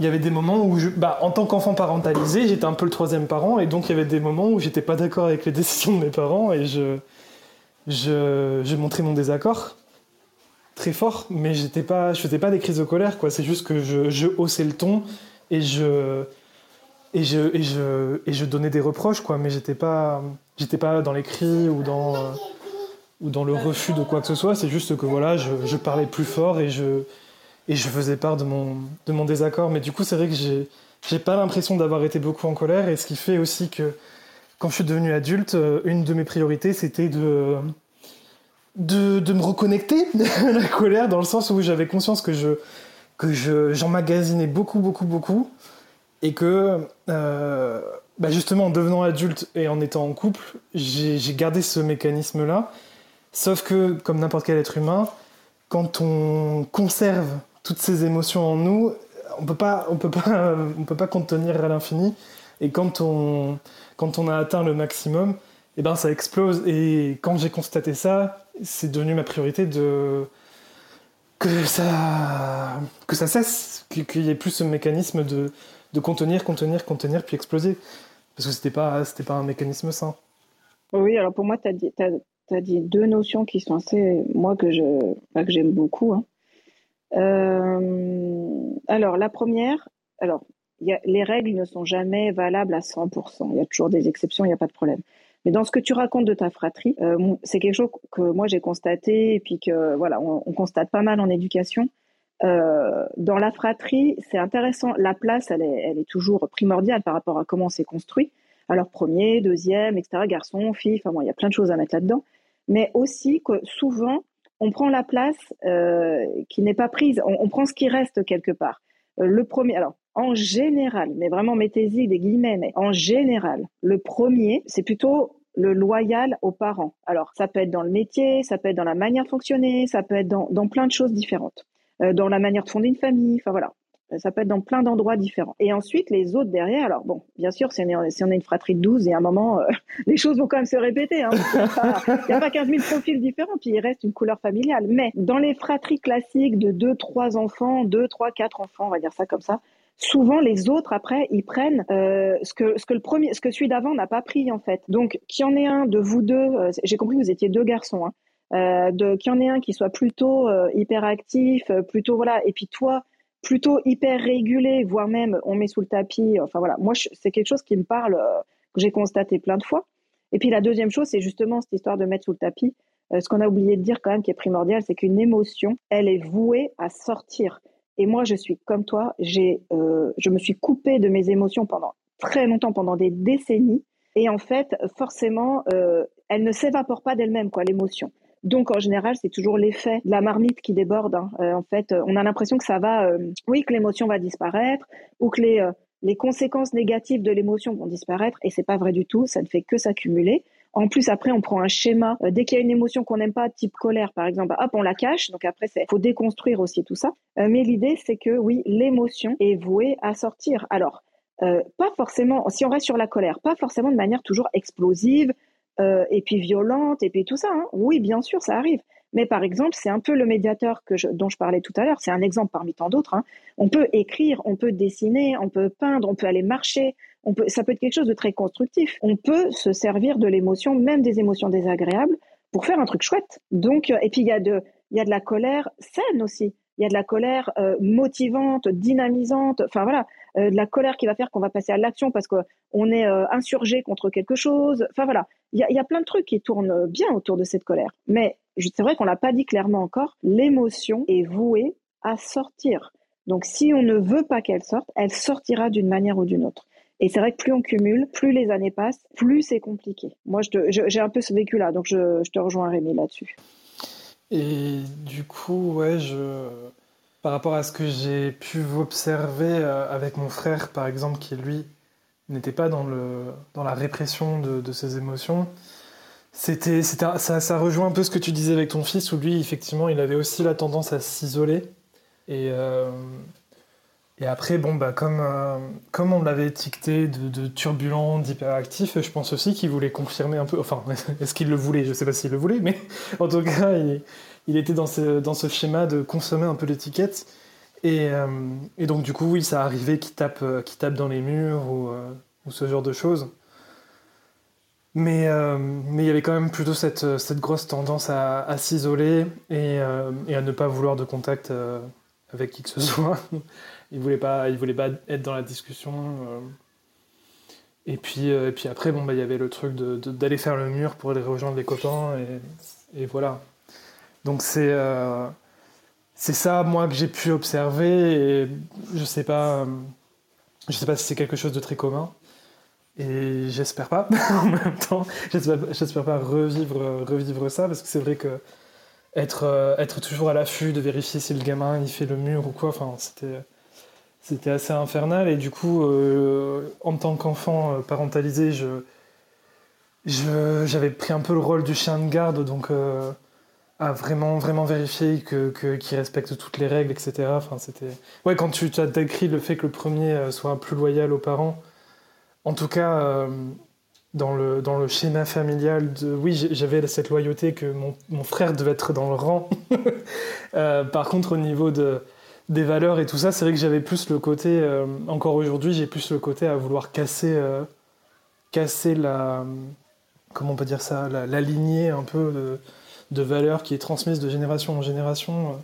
il y avait des moments où, bah, en tant qu'enfant parentalisé, j'étais un peu le troisième parent, et donc il y avait des moments où j'étais pas d'accord avec les décisions de mes parents, et je, je, je montrais mon désaccord très fort, mais j'étais pas, je faisais pas des crises de colère, quoi. C'est juste que je, je, haussais le ton et je, et je, et je, et je donnais des reproches, quoi. Mais j'étais pas, j'étais pas dans les cris ou dans, ou dans le refus de quoi que ce soit. C'est juste que voilà, je, je parlais plus fort et je, et je faisais part de mon, de mon désaccord. Mais du coup, c'est vrai que j'ai, j'ai pas l'impression d'avoir été beaucoup en colère, et ce qui fait aussi que quand je suis devenu adulte, euh, une de mes priorités, c'était de, de, de me reconnecter à la colère, dans le sens où j'avais conscience que je que je, j'emmagasinais beaucoup, beaucoup, beaucoup, et que euh, bah justement, en devenant adulte et en étant en couple, j'ai gardé ce mécanisme-là. Sauf que, comme n'importe quel être humain, quand on conserve toutes ces émotions en nous, on peut pas, on peut pas, on peut pas contenir à l'infini. Et quand on, quand on a atteint le maximum, eh ben ça explose. Et quand j'ai constaté ça, c'est devenu ma priorité de que ça, que ça cesse, qu'il y ait plus ce mécanisme de, de contenir, contenir, contenir, puis exploser. Parce que c'était pas, c'était pas un mécanisme sain. Oui, alors pour moi, tu as, dit deux notions qui sont assez, moi, que je, que j'aime beaucoup. Hein. Euh, alors, la première, alors, les règles ne sont jamais valables à 100%. Il y a toujours des exceptions, il n'y a pas de problème. Mais dans ce que tu racontes de ta fratrie, euh, c'est quelque chose que moi j'ai constaté et puis que voilà, on, constate pas mal en éducation. Euh, dans la fratrie, c'est intéressant. La place, elle est, elle est toujours primordiale par rapport à comment c'est construit. Alors premier, deuxième, etc. Garçon, fille. Enfin bon, il y a plein de choses à mettre là-dedans. Mais aussi que souvent, on prend la place euh, qui n'est pas prise. On, on, prend ce qui reste quelque part. Euh, le premier, alors en général, mais vraiment mettez-y des guillemets, mais en général, le premier, c'est plutôt le loyal aux parents. Alors, ça peut être dans le métier, ça peut être dans la manière de fonctionner, ça peut être dans, dans plein de choses différentes, euh, dans la manière de fonder une famille, enfin voilà. Ça peut être dans plein d'endroits différents. Et ensuite, les autres derrière, alors bon, bien sûr, si on est, si on est une fratrie de 12, et à un moment, euh, les choses vont quand même se répéter. Hein. Il n'y a pas 15 000 profils différents, puis il reste une couleur familiale. Mais dans les fratries classiques de 2, 3 enfants, 2, 3, 4 enfants, on va dire ça comme ça, souvent les autres après ils prennent euh, ce que ce que le premier ce que celui d'avant n'a pas pris en fait donc qu'il y en ait un de vous deux euh, j'ai compris que vous étiez deux garçons hein, euh, de qu'il y en ait un qui soit plutôt euh, hyperactif plutôt voilà et puis toi plutôt hyper régulé voire même on met sous le tapis enfin voilà moi c'est quelque chose qui me parle que j'ai constaté plein de fois et puis la deuxième chose c'est justement cette histoire de mettre sous le tapis ce qu'on a oublié de dire quand même qui est primordial c'est qu'une émotion elle est vouée à sortir et moi, je suis comme toi, j'ai, euh, je me suis coupée de mes émotions pendant très longtemps, pendant des décennies. Et en fait, forcément, euh, elle ne s'évapore pas d'elle-même, quoi, l'émotion. Donc, en général, c'est toujours l'effet de la marmite qui déborde. Hein. Euh, en fait, on a l'impression que ça va, euh, oui, que l'émotion va disparaître ou que les, euh, les conséquences négatives de l'émotion vont disparaître. Et c'est pas vrai du tout. Ça ne fait que s'accumuler. En plus, après, on prend un schéma. Euh, dès qu'il y a une émotion qu'on n'aime pas, type colère, par exemple, hop, on la cache. Donc après, il faut déconstruire aussi tout ça. Euh, mais l'idée, c'est que oui, l'émotion est vouée à sortir. Alors, euh, pas forcément, si on reste sur la colère, pas forcément de manière toujours explosive et puis violente et puis tout ça. Hein. Oui, bien sûr, ça arrive. Mais par exemple, c'est un peu le médiateur dont je parlais tout à l'heure. C'est un exemple parmi tant d'autres. Hein. On peut écrire, on peut dessiner, on peut peindre, on peut aller marcher, ça peut être quelque chose de très constructif. On peut se servir de l'émotion, même des émotions désagréables, pour faire un truc chouette. Donc, euh, et puis il y a de la colère saine aussi. Il y a de la colère euh, motivante, dynamisante. Enfin voilà, euh, de la colère qui va faire qu'on va passer à l'action parce qu'on est insurgé contre quelque chose. Enfin voilà, il y, a, plein de trucs qui tournent bien autour de cette colère. Mais c'est vrai qu'on l'a pas dit clairement encore. L'émotion est vouée à sortir. Donc si on ne veut pas qu'elle sorte, elle sortira d'une manière ou d'une autre. Et c'est vrai que plus on cumule, plus les années passent, plus c'est compliqué. Moi, j'ai un peu ce vécu-là, donc je, te rejoins Rémi là-dessus. Et du coup, ouais, je... par rapport à ce que j'ai pu observer euh, avec mon frère, par exemple, qui lui n'était pas dans, le, dans la répression de, ses émotions, c'était, ça, ça rejoint un peu ce que tu disais avec ton fils, où lui, effectivement, il avait aussi la tendance à s'isoler. Et, euh, et après, bon, bah, comme, euh, comme on l'avait étiqueté de, turbulent, d'hyperactif, je pense aussi qu'il voulait confirmer un peu. Enfin, est-ce qu'il le voulait? Je sais pas s'il le voulait, mais en tout cas, il, était dans ce, schéma de consommer un peu l'étiquette. Et, euh, et, donc, du coup, oui, ça arrivait qu'il tape, euh, tape dans les murs ou, euh, ce genre de choses. Mais, il y avait quand même plutôt cette, grosse tendance à, s'isoler et, à ne pas vouloir de contact avec qui que ce soit il voulait pas, il voulait pas être dans la discussion. Euh. Et puis, euh, et puis après, bon, bah, il y avait le truc d'aller faire le mur pour aller rejoindre les copains, et, et voilà. Donc c'est euh, c'est ça, moi, que j'ai pu observer, et je sais pas, je sais pas si c'est quelque chose de très commun, et j'espère pas, en même temps, j'espère pas revivre, revivre ça, parce que c'est vrai que être, être toujours à l'affût de vérifier si le gamin il fait le mur ou quoi, enfin, c'était c'était assez infernal. Et du coup, en tant qu'enfant parentalisé, je, j'avais pris un peu le rôle du chien de garde, donc à vraiment, vraiment vérifier que, qu'il respecte toutes les règles, etc. Enfin, c'était... Ouais, quand tu as décrit le fait que le premier soit plus loyal aux parents, en tout cas, dans le, dans le schéma familial de oui j'avais cette loyauté que mon, mon, frère devait être dans le rang euh, par contre au niveau de, des valeurs et tout ça c'est vrai que j'avais plus le côté euh, encore aujourd'hui j'ai plus le côté à vouloir casser euh, casser la comment on peut dire ça la, lignée un peu de, valeurs qui est transmise de génération en génération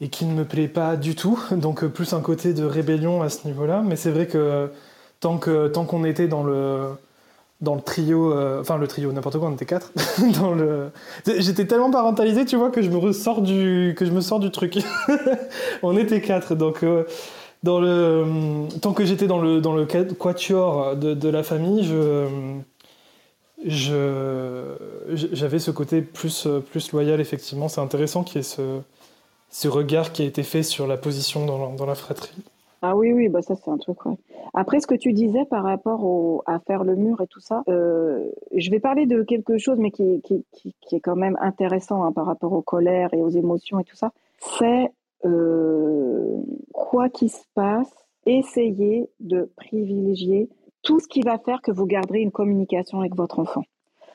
et qui ne me plaît pas du tout. Donc plus un côté de rébellion à ce niveau là mais c'est vrai que tant que tant qu'on était dans le dans le trio, euh, enfin le trio, n'importe quoi, on était quatre. dans le, j'étais tellement parentalisé, tu vois, que je me ressors du, que je me sors du truc. on était quatre, donc euh, dans le, tant que j'étais dans le dans le quatuor de, de la famille, je, je, j'avais ce côté plus plus loyal effectivement. C'est intéressant qu'il y ait ce ce regard qui a été fait sur la position dans dans la fratrie. Ah oui, oui, bah ça c'est un truc. Après, ce que tu disais par rapport au, à faire le mur et tout ça, euh, je vais parler de quelque chose, mais qui, qui, qui, qui est quand même intéressant hein, par rapport aux colères et aux émotions et tout ça. C'est, euh, quoi qu'il se passe, essayer de privilégier tout ce qui va faire que vous garderez une communication avec votre enfant.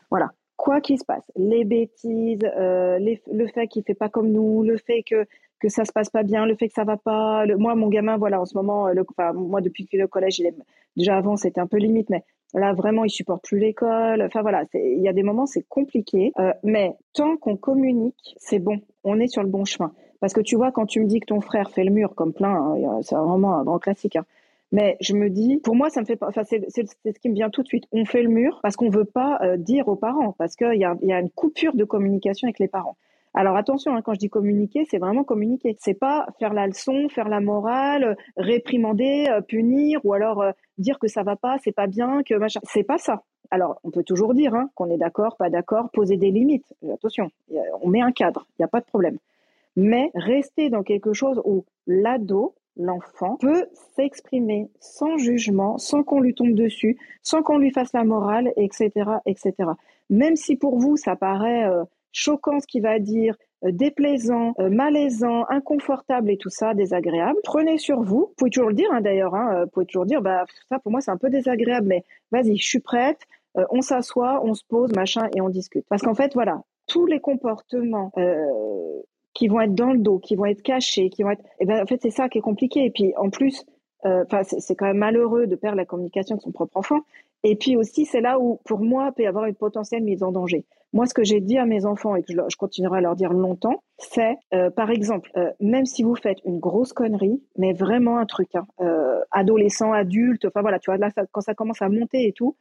Voilà. Quoi qu'il se passe, les bêtises, euh, le fait qu'il fait pas comme nous, le fait que que ça se passe pas bien, le fait que ça va pas. moi, mon gamin, voilà, en ce moment, enfin, moi, depuis que le collège, il est, déjà avant, c'était un peu limite, mais là, vraiment, il supporte plus l'école. Enfin, voilà, il y a des moments, c'est compliqué. Euh, mais tant qu'on communique, c'est bon. On est sur le bon chemin. Parce que tu vois, quand tu me dis que ton frère fait le mur comme plein, hein, c'est vraiment un grand classique. Hein. Mais je me dis, pour moi, ça me fait pas. Enfin, c'est ce qui me vient tout de suite. On fait le mur parce qu'on veut pas euh, dire aux parents, parce qu'il y a une coupure de communication avec les parents. Alors attention, hein, quand je dis communiquer, c'est vraiment communiquer. C'est pas faire la leçon, faire la morale, réprimander, euh, punir, ou alors euh, dire que ça va pas, c'est pas bien, que machin. C'est pas ça. Alors on peut toujours dire hein, qu'on est d'accord, pas d'accord, poser des limites. Attention, on met un cadre, il n'y a pas de problème. Mais rester dans quelque chose où l'ado, l'enfant peut s'exprimer sans jugement, sans qu'on lui tombe dessus, sans qu'on lui fasse la morale, etc., etc. Même si pour vous ça paraît euh, choquant ce qu'il va dire, euh, déplaisant, euh, malaisant, inconfortable et tout ça, désagréable. Prenez sur vous. Vous pouvez toujours le dire hein, d'ailleurs. Hein, euh, vous pouvez toujours dire, bah ça pour moi c'est un peu désagréable, mais vas-y, je suis prête. on s'assoit, on se pose, machin, et on discute. Parce qu'en fait, voilà, tous les comportements qui vont être dans le dos, qui vont être cachés, qui vont être, eh ben en fait c'est ça qui est compliqué. Et puis en plus, enfin c'est quand même malheureux de perdre la communication avec son propre enfant. Et puis aussi, c'est là où, pour moi, peut y avoir une potentielle mise en danger. Moi, ce que j'ai dit à mes enfants et que je, continuerai à leur dire longtemps, c'est, euh, par exemple, euh, même si vous faites une grosse connerie, mais vraiment un truc, hein, euh, adolescent, adulte, enfin voilà, tu vois, là, quand ça commence à monter et tout,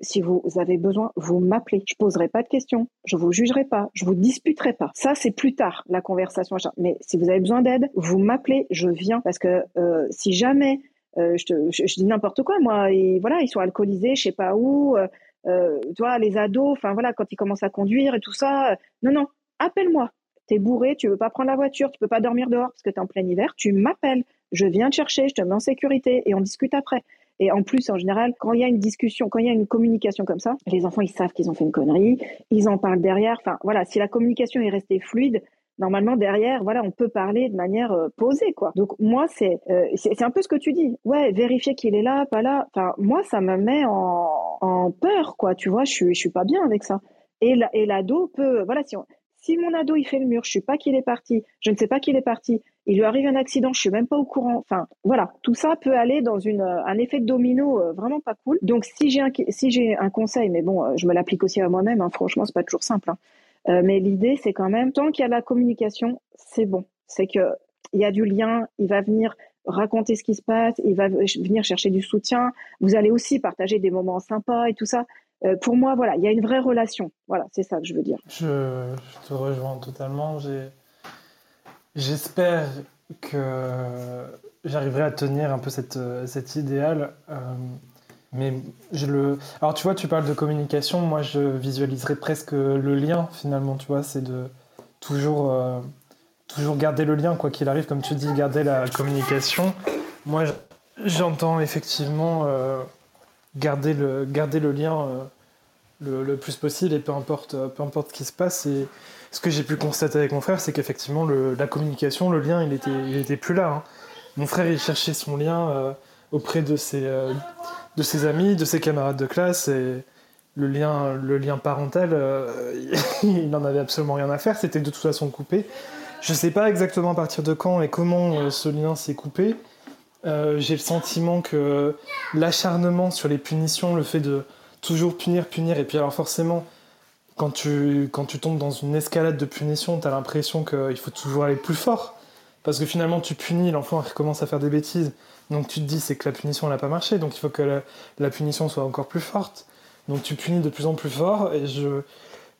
si vous avez besoin, vous m'appelez. Je poserai pas de questions, je vous jugerai pas, je vous disputerai pas. Ça, c'est plus tard la conversation. Mais si vous avez besoin d'aide, vous m'appelez, je viens parce que si jamais euh, je, je, dis n'importe quoi, moi. Voilà, ils sont alcoolisés, je sais pas où. Euh, euh tu vois, les ados, enfin voilà, quand ils commencent à conduire et tout ça. Non, non, appelle-moi. T'es bourré, tu veux pas prendre la voiture, tu peux pas dormir dehors parce que t'es en plein hiver. Tu m'appelles, je viens te chercher, je te mets en sécurité et on discute après. Et en plus, en général, quand il y a une discussion, quand il y a une communication comme ça, les enfants, ils savent qu'ils ont fait une connerie, ils en parlent derrière. Enfin, voilà, si la communication est restée fluide, normalement derrière, voilà, on peut parler de manière euh, posée, quoi. Donc moi, c'est euh, c'est un peu ce que tu dis. Ouais, vérifier qu'il est là, pas là. Enfin, moi, ça me met en, en peur, quoi. Tu vois, je suis je suis pas bien avec ça. Et la, et l'ado peut, voilà, si si mon ado il fait le mur, je sais pas qu'il est parti, je ne sais pas qu'il est parti, il lui arrive un accident, je suis même pas au courant. Enfin, voilà, tout ça peut aller dans une un effet de domino euh, vraiment pas cool. Donc si j'ai un si un conseil, mais bon, je me l'applique aussi à moi-même. Hein, franchement, c'est pas toujours simple. Hein. Euh, mais l'idée, c'est quand même, tant qu'il y a la communication, c'est bon. C'est que il y a du lien, il va venir raconter ce qui se passe, il va venir chercher du soutien. Vous allez aussi partager des moments sympas et tout ça. Euh, pour moi, voilà, il y a une vraie relation. Voilà, c'est ça que je veux dire. Je, te rejoins totalement. J'espère que j'arriverai à tenir un peu cet idéal. Euh, mais je le. Alors, tu vois, tu parles de communication. Moi, je visualiserais presque le lien, finalement, tu vois. C'est de toujours euh, toujours garder le lien, quoi qu'il arrive, comme tu dis, garder la communication. Moi, j'entends effectivement euh, garder, le, garder le lien euh, le, plus possible et peu importe, peu importe ce qui se passe. Et ce que j'ai pu constater avec mon frère, c'est qu'effectivement, la communication, le lien, il était, il était plus là. Hein. Mon frère, il cherchait son lien auprès de ses, de ses amis, de ses camarades de classe et le lien, le lien parental, il n'en avait absolument rien à faire, c'était de toute façon coupé. Je ne sais pas exactement à partir de quand et comment ce lien s'est coupé, euh, j'ai le sentiment que l'acharnement sur les punitions, le fait de toujours punir, punir, et puis alors forcément, quand tu, quand tu tombes dans une escalade de punition, tu as l'impression qu'il faut toujours aller plus fort. Parce que finalement, tu punis, l'enfant recommence à faire des bêtises. Donc tu te dis, c'est que la punition n'a pas marché, donc il faut que la, punition soit encore plus forte. Donc tu punis de plus en plus fort, et je,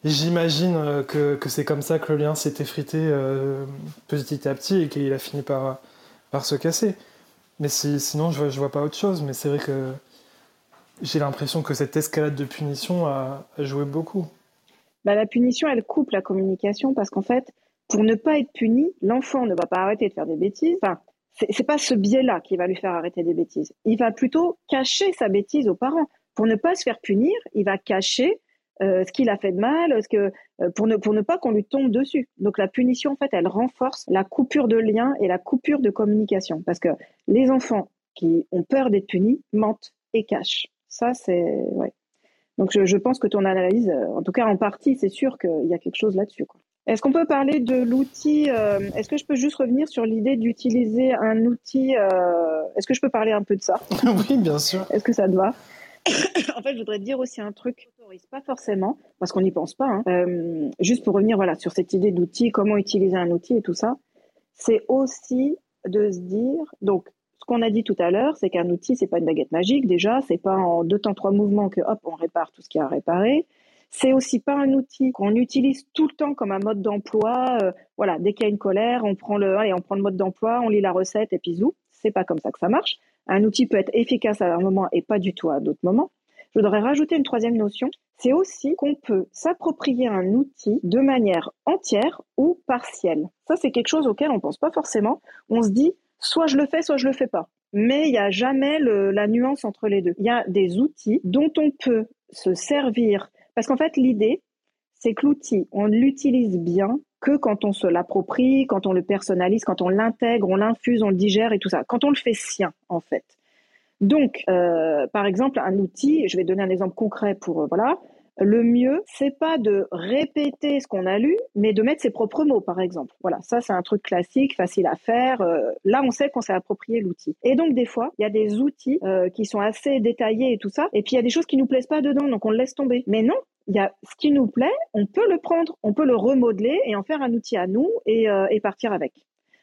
j'imagine euh, que, que c'est comme ça que le lien s'est effrité euh, petit à petit et qu'il a fini par, par se casser. Mais sinon, je vois, vois pas autre chose. Mais c'est vrai que j'ai l'impression que cette escalade de punition a, joué beaucoup. Bah, la punition, elle coupe la communication parce qu'en fait, pour ne pas être puni, l'enfant ne va pas arrêter de faire des bêtises. Enfin, c'est pas ce biais-là qui va lui faire arrêter des bêtises. Il va plutôt cacher sa bêtise aux parents. Pour ne pas se faire punir, il va cacher euh, ce qu'il a fait de mal, euh, pour, ne, pas qu'on lui tombe dessus. Donc la punition, en fait, elle renforce la coupure de lien et la coupure de communication. Parce que les enfants qui ont peur d'être punis mentent et cachent. Ça, c'est... Ouais. Donc je, je, pense que ton analyse, euh, en tout cas en partie, c'est sûr qu'il y a quelque chose là-dessus. Est-ce qu'on peut parler de l'outil Est-ce que je peux juste revenir sur l'idée d'utiliser un outil Est-ce que je peux parler un peu de ça Oui, bien sûr. Est-ce que ça te va en fait, je voudrais dire aussi un truc pas forcément, parce qu'on n'y pense pas. Hein. Euh, juste pour revenir voilà, sur cette idée d'outil, comment utiliser un outil et tout ça, c'est aussi de se dire, donc ce qu'on a dit tout à l'heure, c'est qu'un outil, c'est pas une baguette magique déjà, c'est pas en deux temps, trois mouvements que hop, on répare tout ce qui a à réparer. C'est aussi pas un outil qu'on utilise tout le temps comme un mode d'emploi. Euh, voilà, dès qu'il y a une colère, on prend le, allez, on prend le mode d'emploi, on lit la recette et puis zou. C'est pas comme ça que ça marche. Un outil peut être efficace à un moment et pas du tout à d'autres moments. Je voudrais rajouter une troisième notion, c'est aussi qu'on peut s'approprier un outil de manière entière ou partielle. Ça, c'est quelque chose auquel on pense pas forcément. On se dit, soit je le fais, soit je le fais pas. Mais il n'y a jamais la nuance entre les deux. Il y a des outils dont on peut se servir. Parce qu'en fait, l'idée, c'est que l'outil, on l'utilise bien que quand on se l'approprie, quand on le personnalise, quand on l'intègre, on l'infuse, on le digère et tout ça. Quand on le fait sien, en fait. Donc, euh, par exemple, un outil, je vais donner un exemple concret pour, euh, voilà, le mieux, c'est pas de répéter ce qu'on a lu, mais de mettre ses propres mots, par exemple. Voilà, ça c'est un truc classique, facile à faire. Euh, là, on sait qu'on s'est approprié l'outil. Et donc des fois, il y a des outils qui sont assez détaillés et tout ça, et puis il y a des choses qui nous plaisent pas dedans, donc on le laisse tomber. Mais non, il y a ce qui nous plaît, on peut le prendre, on peut le remodeler et en faire un outil à nous et, et partir avec.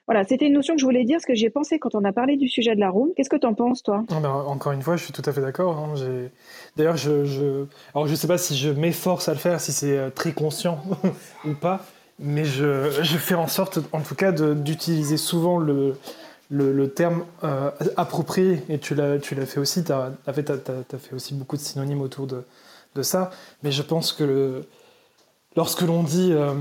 Voilà, c'était une notion que je voulais dire, ce que j'ai pensé quand on a parlé du sujet de la room. Qu'est-ce que tu en penses, toi? Encore une fois, je suis tout à fait d'accord. Hein. D'ailleurs, je, je... Sais pas si je m'efforce à le faire, si c'est euh, très conscient ou pas, mais je, fais en sorte, en tout cas, d'utiliser souvent le, terme euh, approprié. Et tu l'as fait aussi, tu as, fait aussi beaucoup de synonymes autour de, ça. Mais je pense que lorsque l'on dit... Euh,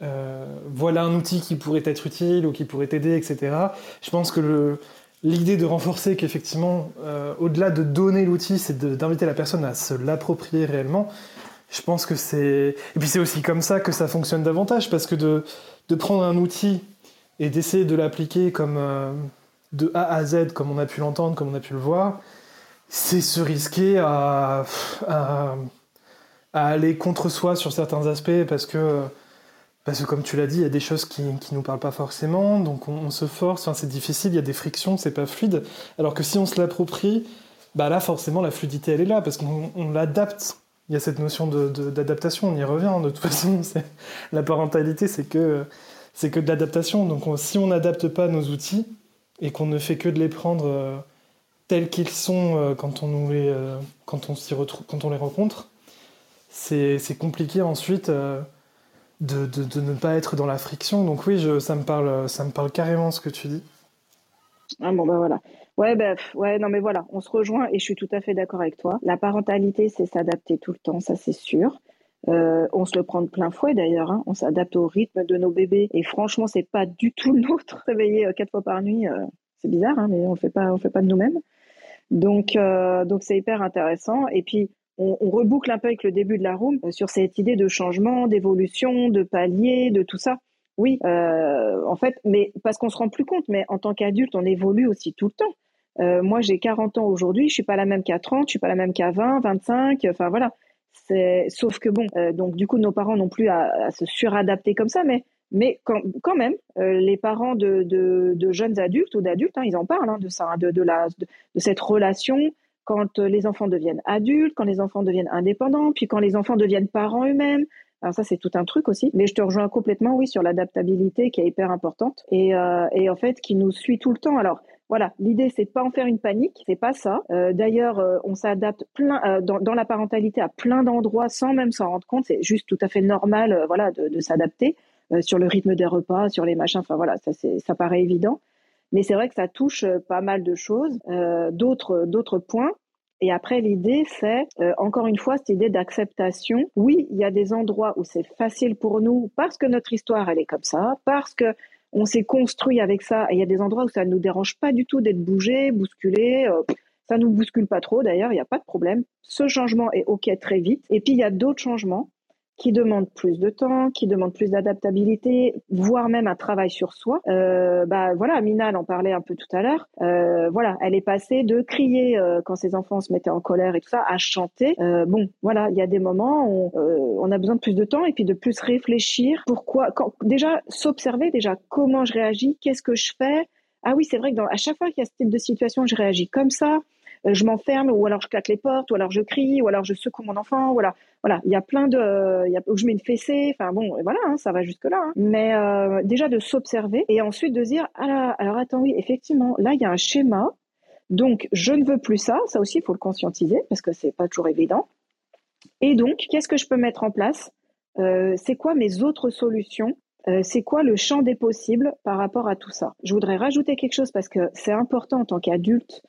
voilà un outil qui pourrait être utile ou qui pourrait t'aider, etc. Je pense que l'idée de renforcer qu'effectivement, euh, au-delà de donner l'outil, c'est d'inviter la personne à se l'approprier réellement. Je pense que c'est... Et puis c'est aussi comme ça que ça fonctionne davantage, parce que de, prendre un outil et d'essayer de l'appliquer comme euh, de A à Z, comme on a pu l'entendre, comme on a pu le voir, c'est se risquer à, à, aller contre soi sur certains aspects, parce que parce que comme tu l'as dit, il y a des choses qui ne nous parlent pas forcément, donc on, se force, enfin, c'est difficile, il y a des frictions, c'est pas fluide. Alors que si on se l'approprie, bah là forcément la fluidité elle est là, parce qu'on l'adapte. Il y a cette notion d'adaptation, on y revient, de toute façon, la parentalité c'est que, que de l'adaptation. Donc si on n'adapte pas nos outils et qu'on ne fait que de les prendre euh, tels qu'ils sont euh, quand, on les, euh, quand, on retrouve, quand on les rencontre, c'est compliqué ensuite de, de, ne pas être dans la friction. Donc oui, je, ça, me parle, ça me parle carrément ce que tu dis. Ah bon, ben voilà. Ouais, ben, ouais, non, mais voilà, on se rejoint et je suis tout à fait d'accord avec toi. La parentalité, c'est s'adapter tout le temps, ça c'est sûr. on se le prend de plein fouet d'ailleurs. Hein. On s'adapte au rythme de nos bébés. Et franchement, c'est pas du tout le nôtre. Réveiller quatre fois par nuit, c'est bizarre, hein, mais on fait pas, on fait pas de nous-mêmes. Donc, donc c'est hyper intéressant. Et puis, on, reboucle un peu avec le début de la room sur cette idée de changement, d'évolution, de palier, de tout ça. Oui, euh, en fait, mais parce qu'on se rend plus compte, mais en tant qu'adulte, on évolue aussi tout le temps. Euh, moi, j'ai 40 ans aujourd'hui, je suis pas la même qu'à 30, je suis pas la même qu'à 20, 25, enfin voilà. Sauf que bon, euh, donc du coup, nos parents n'ont plus à, se suradapter comme ça, mais mais quand, même, les parents de, de, de, jeunes adultes ou d'adultes, hein, ils en parlent hein, de ça, hein, de, de, la, de, cette relation quand les enfants deviennent adultes, quand les enfants deviennent indépendants, puis quand les enfants deviennent parents eux-mêmes. Alors ça, c'est tout un truc aussi. Mais je te rejoins complètement, oui, sur l'adaptabilité qui est hyper importante et, euh, et en fait qui nous suit tout le temps. Alors voilà, l'idée c'est pas en faire une panique, c'est pas ça. Euh, D'ailleurs, euh, on s'adapte euh, dans, la parentalité à plein d'endroits sans même s'en rendre compte. C'est juste tout à fait normal, euh, voilà, de, de s'adapter sur le rythme des repas, sur les machins. Enfin voilà, ça ça paraît évident. Mais c'est vrai que ça touche pas mal de choses, d'autres d'autres points. Et après, l'idée, c'est, euh, encore une fois, cette idée d'acceptation. Oui, il y a des endroits où c'est facile pour nous parce que notre histoire, elle est comme ça, parce que on s'est construit avec ça. Et il y a des endroits où ça ne nous dérange pas du tout d'être bougé, bousculé. Euh, ça nous bouscule pas trop, d'ailleurs, il n'y a pas de problème. Ce changement est OK très vite. Et puis, il y a d'autres changements qui demande plus de temps, qui demande plus d'adaptabilité, voire même un travail sur soi. Euh, bah voilà, Mina en parlait un peu tout à l'heure. Euh, voilà, elle est passée de crier euh, quand ses enfants se mettaient en colère et tout ça à chanter. Euh, bon, voilà, il y a des moments où euh, on a besoin de plus de temps et puis de plus réfléchir. Pourquoi quand, Déjà s'observer, déjà comment je réagis, qu'est-ce que je fais? Ah oui, c'est vrai que dans, à chaque fois qu'il y a ce type de situation, je réagis comme ça. Euh, je m'enferme, ou alors je claque les portes, ou alors je crie, ou alors je secoue mon enfant, voilà. Voilà, il y a plein de, y a, je mets une fessée, enfin bon, voilà, hein, ça va jusque là. Hein. Mais euh, déjà de s'observer et ensuite de dire, ah alors attends, oui, effectivement, là il y a un schéma, donc je ne veux plus ça. Ça aussi, il faut le conscientiser parce que c'est pas toujours évident. Et donc, qu'est-ce que je peux mettre en place? Euh, C'est quoi mes autres solutions? C'est quoi le champ des possibles par rapport à tout ça? Je voudrais rajouter quelque chose parce que c'est important en tant qu'adulte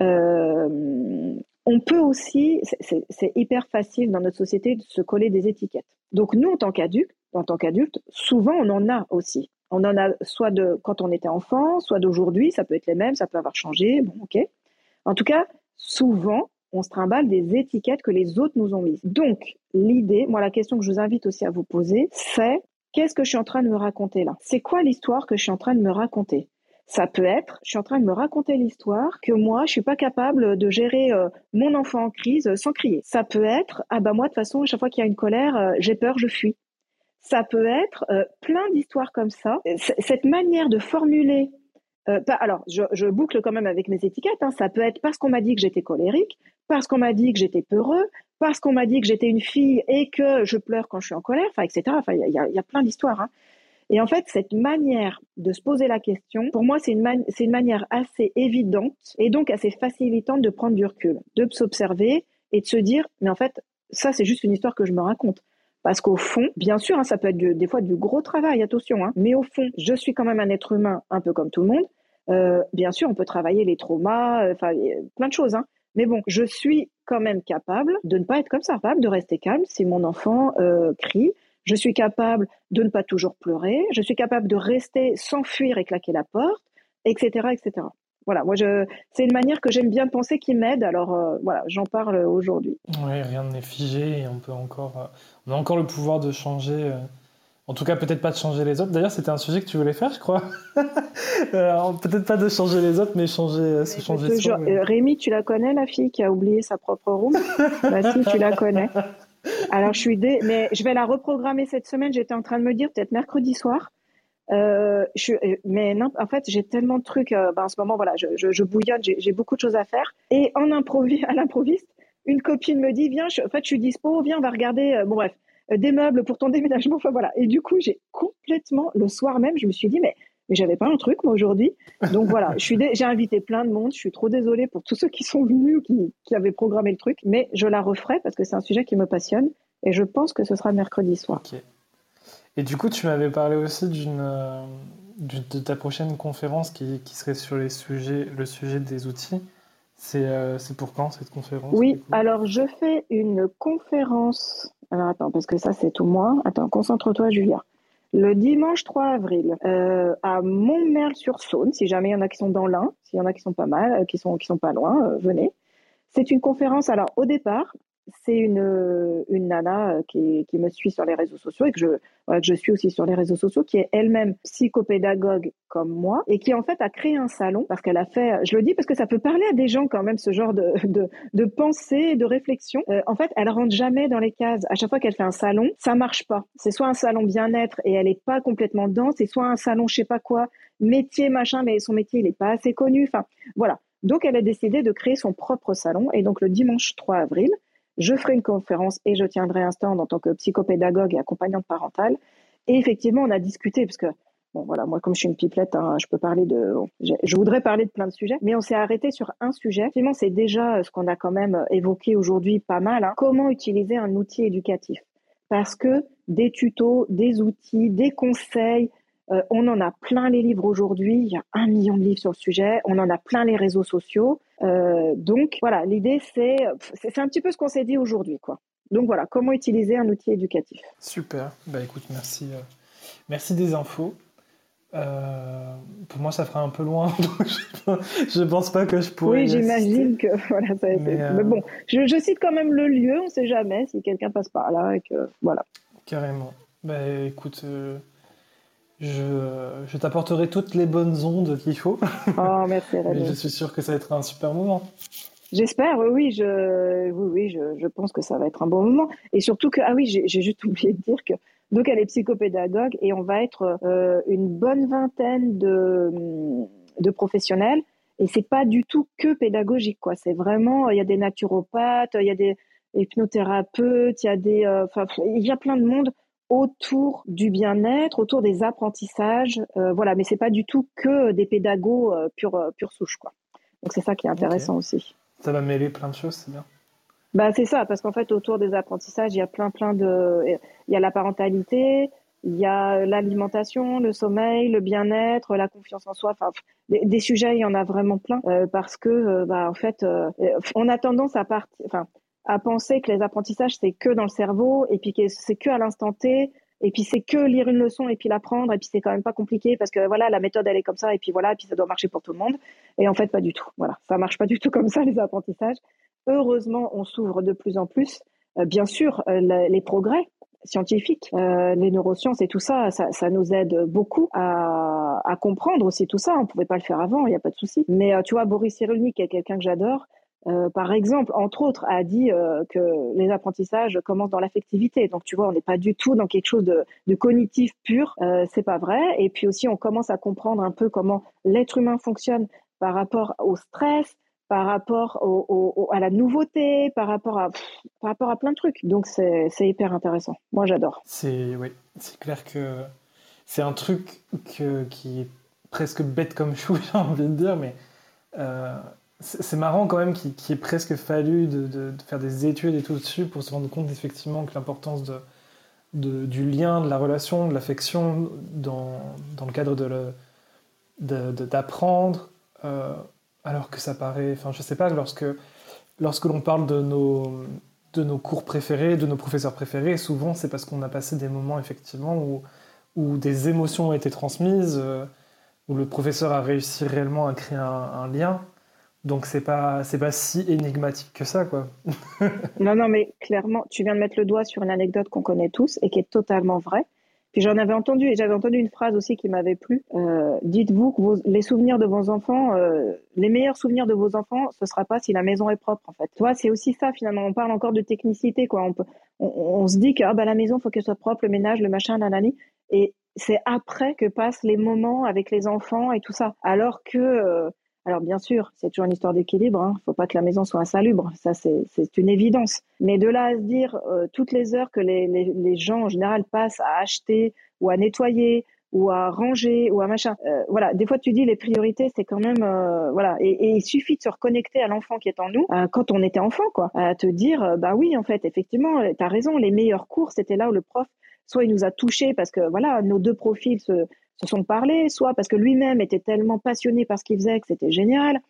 on peut aussi, c'est hyper facile dans notre société de se coller des étiquettes. Donc nous, en tant qu'adultes, en tant qu'adultes, souvent on en a aussi. On en a soit de quand on était enfant, soit d'aujourd'hui, ça peut être les mêmes, ça peut avoir changé, bon, ok. En tout cas, souvent, on se trimballe des étiquettes que les autres nous ont mises. Donc, l'idée, moi, la question que je vous invite aussi à vous poser, c'est qu'est-ce que je suis en train de me raconter là? C'est quoi l'histoire que je suis en train de me raconter? Ça peut être, je suis en train de me raconter l'histoire que moi, je suis pas capable de gérer euh, mon enfant en crise sans crier. Ça peut être, ah bah moi de toute façon, chaque fois qu'il y a une colère, euh, j'ai peur, je fuis. Ça peut être euh, plein d'histoires comme ça. cette manière de formuler, alors je, boucle quand même avec mes étiquettes. Hein, ça peut être parce qu'on m'a dit que j'étais colérique, parce qu'on m'a dit que j'étais peureux, parce qu'on m'a dit que j'étais une fille et que je pleure quand je suis en colère, enfin etc. Enfin il y a, plein d'histoires. Hein. Et en fait, cette manière de se poser la question, pour moi, c'est une, une manière assez évidente et donc assez facilitante de prendre du recul, de s'observer et de se dire, mais en fait, ça, c'est juste une histoire que je me raconte. Parce qu'au fond, bien sûr, hein, ça peut être des fois du gros travail, attention, hein, mais au fond, je suis quand même un être humain, un peu comme tout le monde. Euh, bien sûr, on peut travailler les traumas, euh, enfin, plein de choses. Hein. Mais bon, je suis quand même capable de ne pas être comme ça, capable de rester calme si mon enfant euh, crie, je suis capable de ne pas toujours pleurer. Je suis capable de rester sans fuir et claquer la porte, etc., etc. Voilà, moi, je, c'est une manière que j'aime bien penser qui m'aide. Alors, euh, voilà, j'en parle aujourd'hui. Oui, rien n'est figé et on peut encore, euh, on a encore le pouvoir de changer. Euh, en tout cas, peut-être pas de changer les autres. D'ailleurs, c'était un sujet que tu voulais faire, je crois. peut-être pas de changer les autres, mais changer, se changer soi. Rémi, tu la connais, la fille qui a oublié sa propre room? Bah si, tu la connais. Alors, je suis dé... mais je vais la reprogrammer cette semaine. J'étais en train de me dire peut-être mercredi soir. Euh, euh, mais non, en fait, j'ai tellement de trucs. Euh, ben, en ce moment, voilà, je, bouillonne, j'ai beaucoup de choses à faire. Et en improviste, à l'improviste, une copine me dit Viens, je, en fait, je suis dispo, viens, on va regarder. Bref, des meubles pour ton déménagement. Enfin, voilà. Et du coup, j'ai complètement, le soir même, je me suis dit Mais mais j'avais pas un truc moi aujourd'hui. Donc voilà, je suis j'ai invité plein de monde. Je suis trop désolée pour tous ceux qui sont venus ou qui, qui avaient programmé le truc, mais je la referai parce que c'est un sujet qui me passionne et je pense que ce sera mercredi soir. Et du coup, tu m'avais parlé aussi d'une euh, de ta prochaine conférence qui, qui, serait sur les sujets, le sujet des outils. C'est euh, pour quand cette conférence Oui, alors je fais une conférence Alors attends, parce que ça c'est tout moi. Attends, concentre-toi, Julia. Le dimanche 3 avril, euh, à Montmerle-sur-Saône, si jamais il y en a qui sont dans l'Ain, s'il y en a qui sont pas mal, euh, qui sont qui sont pas loin, euh, venez. C'est une conférence. Alors au départ, c'est une, une nana euh, qui, qui, me suit sur les réseaux sociaux et que je, que je suis aussi sur les réseaux sociaux, qui est elle-même psychopédagogue comme moi et qui en fait a créé un salon parce qu'elle a fait, je le dis parce que ça peut parler à des gens quand même, ce genre de, de, de pensée, de réflexion. Euh, en fait, elle rentre jamais dans les cases. À chaque fois qu'elle fait un salon, ça marche pas. C'est soit un salon bien-être et elle est pas complètement dedans, c'est soit un salon je sais pas quoi, métier machin, mais son métier il est pas assez connu. Enfin, voilà. Donc, elle a décidé de créer son propre salon. Et donc, le dimanche 3 avril, je ferai une conférence et je tiendrai un stand en tant que psychopédagogue et accompagnante parentale. Et effectivement, on a discuté, parce que, bon, voilà, moi, comme je suis une pipelette, hein, je peux parler de, je voudrais parler de plein de sujets, mais on s'est arrêté sur un sujet. Effectivement, c'est déjà ce qu'on a quand même évoqué aujourd'hui pas mal. Hein. comment utiliser un outil éducatif? Parce que des tutos, des outils, des conseils, euh, on en a plein les livres aujourd'hui, il y a un million de livres sur le sujet, on en a plein les réseaux sociaux. Euh, donc voilà, l'idée c'est c'est un petit peu ce qu'on s'est dit aujourd'hui quoi. Donc voilà, comment utiliser un outil éducatif. Super. Bah écoute, merci, euh, merci des infos. Euh, pour moi, ça fera un peu loin, donc je, pense pas que je pourrais. Oui, j'imagine que voilà, ça a été. Mais, Mais bon, je, je, cite quand même le lieu, on sait jamais si quelqu'un passe par là et que voilà. Carrément. Bah écoute, je, je t'apporterai toutes les bonnes ondes qu'il faut. Oh, merci, Mais je suis sûr que ça va être un super moment. J'espère, oui, oui, je, oui, oui je, je, pense que ça va être un bon moment. Et surtout que, ah oui, j'ai juste oublié de dire que, donc elle est psychopédagogue et on va être euh, une bonne vingtaine de, de professionnels. Et c'est pas du tout que pédagogique, quoi. C'est vraiment, il y a des naturopathes, il y a des hypnothérapeutes, il y a des, euh, il y a plein de monde autour du bien-être, autour des apprentissages, euh, voilà. Mais c'est pas du tout que des pédagogues euh, pure euh, pure souche, quoi. Donc c'est ça qui est intéressant okay. aussi. Ça va mêler plein de choses, c'est bien. Bah c'est ça, parce qu'en fait autour des apprentissages, il y a plein plein de, il y a la parentalité, il y a l'alimentation, le sommeil, le bien-être, la confiance en soi. Enfin, des, des, sujets, il y en a vraiment plein euh, parce que, euh, bah, en fait, euh, on a tendance à partir, enfin, à penser que les apprentissages c'est que dans le cerveau et puis c'est que à l'instant T et puis c'est que lire une leçon et puis l'apprendre et puis c'est quand même pas compliqué parce que voilà la méthode elle est comme ça et puis voilà et puis ça doit marcher pour tout le monde. Et en fait pas du tout. Voilà. Ça marche pas du tout comme ça les apprentissages. Heureusement on s'ouvre de plus en plus. Euh, bien sûr euh, les, progrès scientifiques, euh, les neurosciences et tout ça, ça, nous aide beaucoup à, à, comprendre aussi tout ça. On pouvait pas le faire avant, il n'y a pas de souci. Mais tu vois, Boris Cyrulnik, qui est quelqu'un que j'adore, euh, par exemple, entre autres, a dit euh, que les apprentissages commencent dans l'affectivité. Donc, tu vois, on n'est pas du tout dans quelque chose de, cognitif pur. Euh, c'est pas vrai. Et puis aussi, on commence à comprendre un peu comment l'être humain fonctionne par rapport au stress, par rapport à la nouveauté, par rapport à, par rapport à plein de trucs. Donc, c'est hyper intéressant. Moi, j'adore. C'est oui, c'est clair que c'est un truc qui est presque bête comme chou, j'ai envie de dire, mais euh, c'est marrant quand même qu'il qu ait presque fallu de, de, de, faire des études et tout dessus pour se rendre compte effectivement que l'importance de, de, du lien, de la relation, de l'affection dans, le cadre d'apprendre, euh, alors que ça paraît, enfin je sais pas, lorsque, lorsque l'on parle de nos, de nos cours préférés, de nos professeurs préférés, souvent c'est parce qu'on a passé des moments effectivement où, des émotions ont été transmises, euh, où le professeur a réussi réellement à créer un lien. Donc c'est pas c'est pas si énigmatique que ça quoi. non non mais clairement tu viens de mettre le doigt sur une anecdote qu'on connaît tous et qui est totalement vraie. Puis j'en avais entendu et j'avais entendu une phrase aussi qui m'avait plu. Euh, Dites-vous que les souvenirs de vos enfants, euh, les meilleurs souvenirs de vos enfants, ce sera pas si la maison est propre en fait. Toi c'est aussi ça finalement. On parle encore de technicité quoi. On, peut, on, se dit que ah, bah, la maison faut qu'elle soit propre, le ménage, le machin, nanani. Et c'est après que passent les moments avec les enfants et tout ça. Alors que euh, alors bien sûr, c'est toujours une histoire d'équilibre. Il hein. ne faut pas que la maison soit insalubre, ça c'est une évidence. Mais de là à se dire euh, toutes les heures que les, les, gens en général passent à acheter ou à nettoyer ou à ranger ou à machin. Euh, voilà, des fois tu dis les priorités, c'est quand même euh, voilà. Et, et, il suffit de se reconnecter à l'enfant qui est en nous quand on était enfant, quoi, à te dire bah oui en fait effectivement, tu as raison, les meilleurs cours c'était là où le prof soit il nous a touchés parce que voilà nos deux profils se se sont parlé, soit parce que lui-même était tellement passionné par ce qu'il faisait que c'était génial.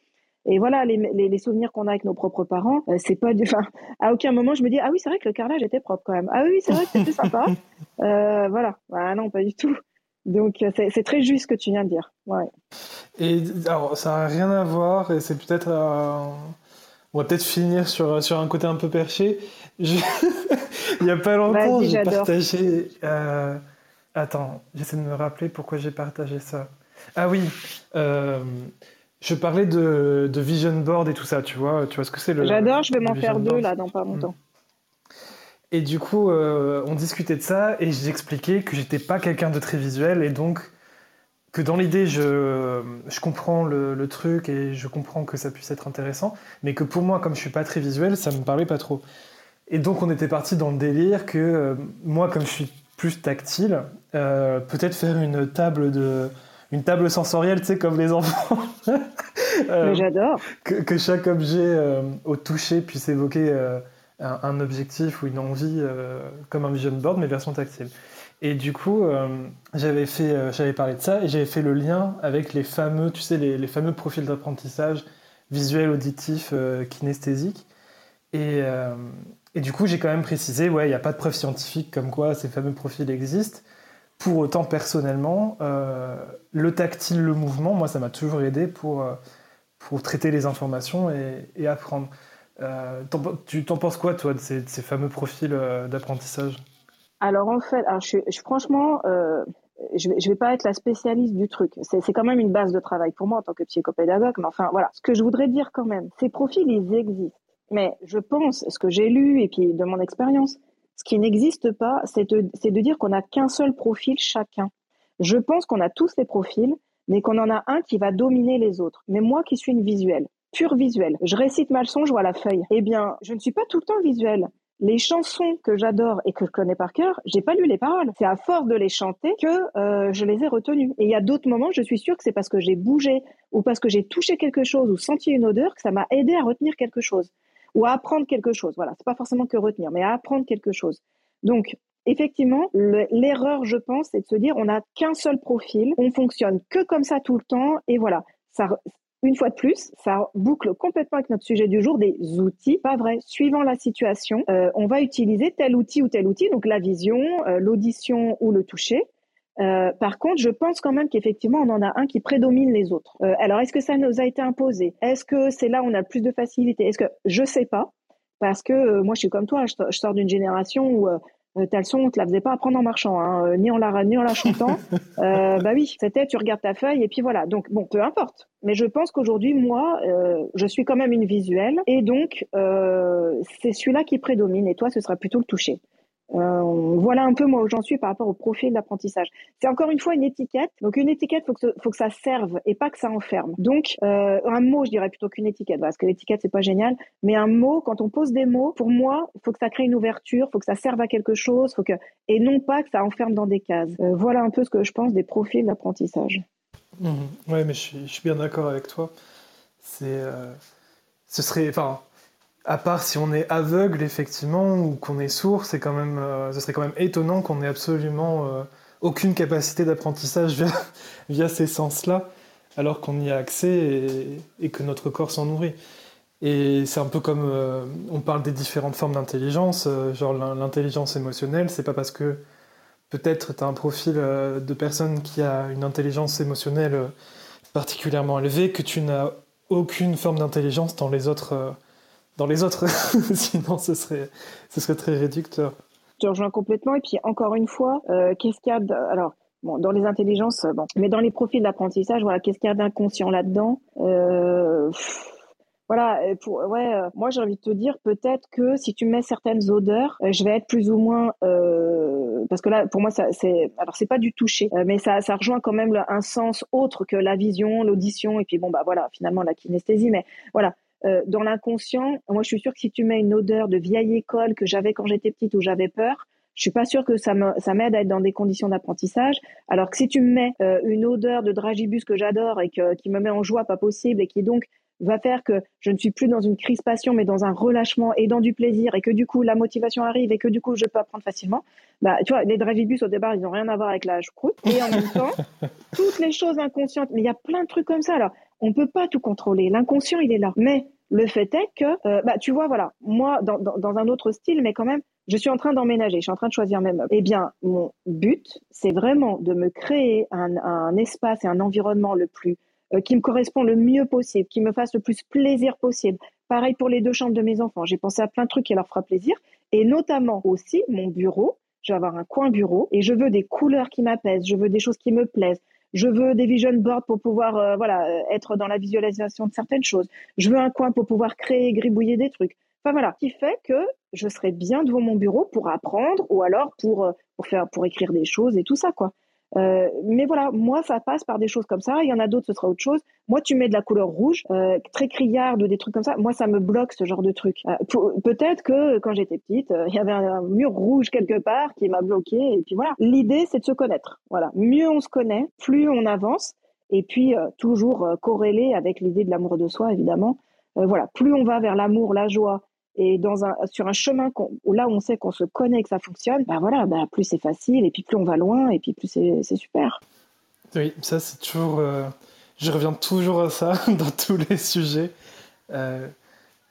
Et voilà, les, les, souvenirs qu'on a avec nos propres parents, euh, c'est pas du. Enfin, à aucun moment je me dis ah oui c'est vrai que le carrelage était propre quand même. Ah oui c'est vrai que c'était sympa. Euh, voilà, ah non pas du tout. Donc euh, c'est très juste ce que tu viens de dire. Ouais. Et alors ça n'a rien à voir et c'est peut-être on va peut-être finir sur sur un côté un peu perché. Il y a pas longtemps j'ai partagé. Attends, j'essaie de me rappeler pourquoi j'ai partagé ça. Ah oui. Je parlais de, vision board et tout ça, tu vois, tu vois ce que c'est le. J'adore, je vais m'en faire deux là dans pas longtemps. Mm. Et du coup, euh, on discutait de ça et j'expliquais que j'étais pas quelqu'un de très visuel et donc que dans l'idée, je, je comprends le, truc et je comprends que ça puisse être intéressant, mais que pour moi, comme je suis pas très visuel, ça me parlait pas trop. Et donc, on était parti dans le délire que euh, moi, comme je suis plus tactile, euh, peut-être faire une table de une table sensorielle, tu sais, comme les enfants. euh, J'adore. Que, chaque objet euh, au toucher puisse évoquer un, objectif ou une envie, comme un vision board, mais version tactile. Et du coup, j'avais fait, j'avais parlé de ça et j'avais fait le lien avec les fameux, tu sais, les, les fameux profils d'apprentissage visuel, auditif, kinesthésique. Et, et, du coup, j'ai quand même précisé, ouais, il n'y a pas de preuve scientifique comme quoi ces fameux profils existent. Pour autant, personnellement, euh, le tactile, le mouvement, moi, ça m'a toujours aidé pour, euh, pour traiter les informations et, apprendre. Euh, tu t'en penses quoi, toi, de ces, fameux profils d'apprentissage? Alors, en fait, je, franchement, je ne vais, vais, pas être la spécialiste du truc. C'est quand même une base de travail pour moi en tant que psychopédagogue. Mais enfin, voilà. Ce que je voudrais dire quand même, ces profils, ils existent. Mais je pense, ce que j'ai lu et puis de mon expérience, ce qui n'existe pas, c'est de, dire qu'on n'a qu'un seul profil chacun. Je pense qu'on a tous les profils, mais qu'on en a un qui va dominer les autres. Mais moi qui suis une visuelle, pure visuelle, je récite ma leçon, je vois la feuille. Eh bien, je ne suis pas tout le temps visuelle. Les chansons que j'adore et que je connais par cœur, j'ai pas lu les paroles. C'est à force de les chanter que euh, je les ai retenues. Et il y a d'autres moments, je suis sûre que c'est parce que j'ai bougé ou parce que j'ai touché quelque chose ou senti une odeur que ça m'a aidé à retenir quelque chose ou à apprendre quelque chose. Voilà, c'est pas forcément que retenir, mais à apprendre quelque chose. Donc, effectivement, l'erreur, je pense, c'est de se dire on n'a qu'un seul profil, on fonctionne que comme ça tout le temps, et voilà. Ça, une fois de plus, ça boucle complètement avec notre sujet du jour des outils. Pas vrai. Suivant la situation, euh, on va utiliser tel outil ou tel outil, donc la vision, euh, l'audition ou le toucher. Euh, par contre, je pense quand même qu'effectivement, on en a un qui prédomine les autres. Euh, alors, est-ce que ça nous a été imposé? Est-ce que c'est là où on a plus de facilité? Est-ce que je sais pas Parce que euh, moi, je suis comme toi, je, sors d'une génération où ta leçon, on te la faisait pas apprendre en marchant, hein, ni en la ni en la chantant. bah oui, c'était tu regardes ta feuille et puis voilà. Donc bon, peu importe. Mais je pense qu'aujourd'hui, moi, je suis quand même une visuelle et donc c'est celui-là qui prédomine. Et toi, ce sera plutôt le toucher. Euh, voilà un peu moi où j'en suis par rapport au profil d'apprentissage. C'est encore une fois une étiquette. Donc une étiquette, faut que, faut que ça serve et pas que ça enferme. Donc euh, un mot, je dirais plutôt qu'une étiquette, parce que l'étiquette c'est pas génial. Mais un mot, quand on pose des mots, pour moi, faut que ça crée une ouverture, faut que ça serve à quelque chose, faut que et non pas que ça enferme dans des cases. Euh, voilà un peu ce que je pense des profils d'apprentissage. Mmh. Ouais, mais je suis, je suis bien d'accord avec toi. C'est, ce serait, enfin à part si on est aveugle, effectivement, ou qu'on est sourd, c'est quand même, euh, ce serait quand même étonnant qu'on ait absolument euh, aucune capacité d'apprentissage via, ces sens-là, alors qu'on y a accès et, que notre corps s'en nourrit. Et c'est un peu comme euh, on parle des différentes formes d'intelligence, genre l'intelligence émotionnelle, c'est pas parce que peut-être tu as un profil de personne qui a une intelligence émotionnelle particulièrement élevée que tu n'as aucune forme d'intelligence dans les autres dans les autres. Sinon, ce serait, ce serait très réducteur. Je te rejoins complètement. Et puis, encore une fois, euh, qu'est-ce qu'il y a Alors, bon, dans les intelligences, bon, mais dans les profils d'apprentissage, voilà, qu'est-ce qu'il y a d'inconscient là-dedans? Euh, Voilà, pour, ouais, euh, moi j'ai envie de te dire peut-être que si tu mets certaines odeurs, je vais être plus ou moins, parce que là pour moi ça, c'est, alors c'est pas du toucher, mais ça, ça rejoint quand même un sens autre que la vision, l'audition et puis bon bah voilà finalement la kinesthésie, mais voilà euh, dans l'inconscient, moi je suis sûre que si tu mets une odeur de vieille école que j'avais quand j'étais petite où j'avais peur, je suis pas sûre que ça me ça m'aide à être dans des conditions d'apprentissage. Alors que si tu me mets euh, une odeur de dragibus que j'adore et que, qui me met en joie pas possible et qui donc va faire que je ne suis plus dans une crispation mais dans un relâchement et dans du plaisir et que du coup la motivation arrive et que du coup je peux apprendre facilement. Bah tu vois les dragibus au départ ils n'ont rien à voir avec la choucroute et en même temps toutes les choses inconscientes mais il y a plein de trucs comme ça alors On peut pas tout contrôler. L'inconscient, il est là. Mais le fait est que, euh, bah, tu vois, voilà, moi, dans, dans, un autre style, mais quand même, je suis en train d'emménager, je suis en train de choisir mes meubles. Eh bien, mon but, c'est vraiment de me créer un, un, espace et un environnement le plus euh, qui me correspond le mieux possible, qui me fasse le plus plaisir possible. Pareil pour les deux chambres de mes enfants. J'ai pensé à plein de trucs qui leur fera plaisir, et notamment aussi mon bureau. Je vais avoir un coin bureau et je veux des couleurs qui m'apaisent. Je veux des choses qui me plaisent. Je veux des vision boards pour pouvoir euh, voilà euh, être dans la visualisation de certaines choses. Je veux un coin pour pouvoir créer, gribouiller des trucs. Enfin voilà, qui fait que je serai bien devant mon bureau pour apprendre ou alors pour euh, pour faire pour écrire des choses et tout ça quoi. Euh, mais voilà, moi, ça passe par des choses comme ça. Il y en a d'autres, ce sera autre chose. Moi, tu mets de la couleur rouge, euh, très criarde ou des trucs comme ça. Moi, ça me bloque ce genre de truc. Euh, Peut-être que quand j'étais petite, euh, il y avait un, mur rouge quelque part qui m'a bloqué. Et puis voilà. L'idée, c'est de se connaître. Voilà. Mieux on se connaît, plus on avance. Et puis toujours corrélé avec l'idée de l'amour de soi, évidemment. voilà. Plus on va vers l'amour, la joie, et dans un, sur un chemin où là où on sait qu'on se connaît, que ça fonctionne, ben voilà, ben plus c'est facile, et puis plus on va loin, et puis plus c'est super. Oui, ça c'est toujours... Euh, je reviens toujours à ça dans tous les sujets. Euh,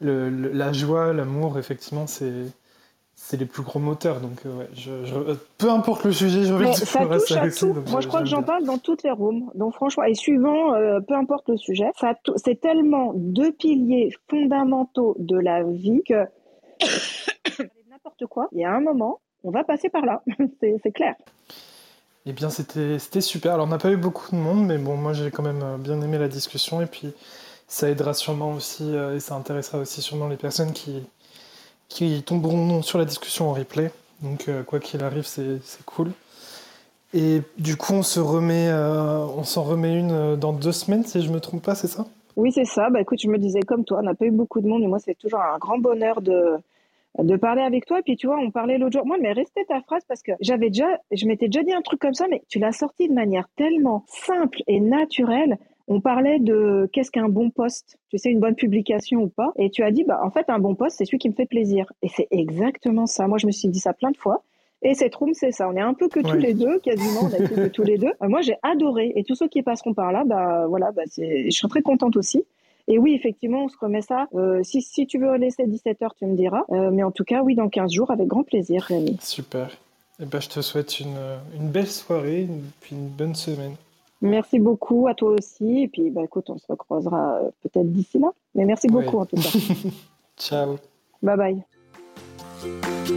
le, la joie, l'amour, effectivement, c'est c'est les plus gros moteurs. Donc, euh, ouais, je, je, peu importe le sujet, je reviens toujours à ça aussi. Moi, je, crois que j'en parle dans toutes les rooms. Donc, franchement, et suivant, euh, peu importe le sujet, c'est tellement deux piliers fondamentaux de la vie que n'importe quoi, il y a un moment, on va passer par là. c'est clair. Eh bien, c'était super. Alors, on n'a pas eu beaucoup de monde, mais bon, moi, j'ai quand même euh, bien aimé la discussion. Et puis, ça aidera sûrement aussi, et ça intéressera aussi sûrement les personnes qui, qui tomberont sur la discussion en replay. Donc euh, quoi qu'il arrive, c'est cool. Et du coup, on se remet, euh, on s'en remet une euh, dans deux semaines, si je me trompe pas, c'est ça? Oui, c'est ça. Bah écoute, je me disais comme toi, on n'a pas eu beaucoup de monde, mais moi, c'est toujours un grand bonheur de de parler avec toi. Et puis tu vois, on parlait l'autre jour. Moi, mais restait ta phrase parce que j'avais déjà, je m'étais déjà dit un truc comme ça, mais tu l'as sorti de manière tellement simple et naturelle. On parlait de qu'est-ce qu'un bon poste, tu sais, une bonne publication ou pas. Et tu as dit, bah, en fait, un bon poste, c'est celui qui me fait plaisir. Et c'est exactement ça. Moi, je me suis dit ça plein de fois. Et cette room, c'est ça. On est un peu que tous les deux, quasiment, on est que tous les deux. Moi, j'ai adoré. Et tous ceux qui passeront par là, bah, voilà, bah, je serai très contente aussi. Et oui, effectivement, on se remet ça. Euh, si, si tu veux laisser 17 heures, tu me diras. Euh, mais en tout cas, oui, dans 15 jours, avec grand plaisir, Rémi. Super. Et eh ben, je te souhaite une, une belle soirée, puis une bonne semaine. Merci beaucoup à toi aussi. Et puis, bah, écoute, on se recroisera euh, peut-être d'ici là. Mais merci beaucoup en tout cas. Ciao. Bye bye.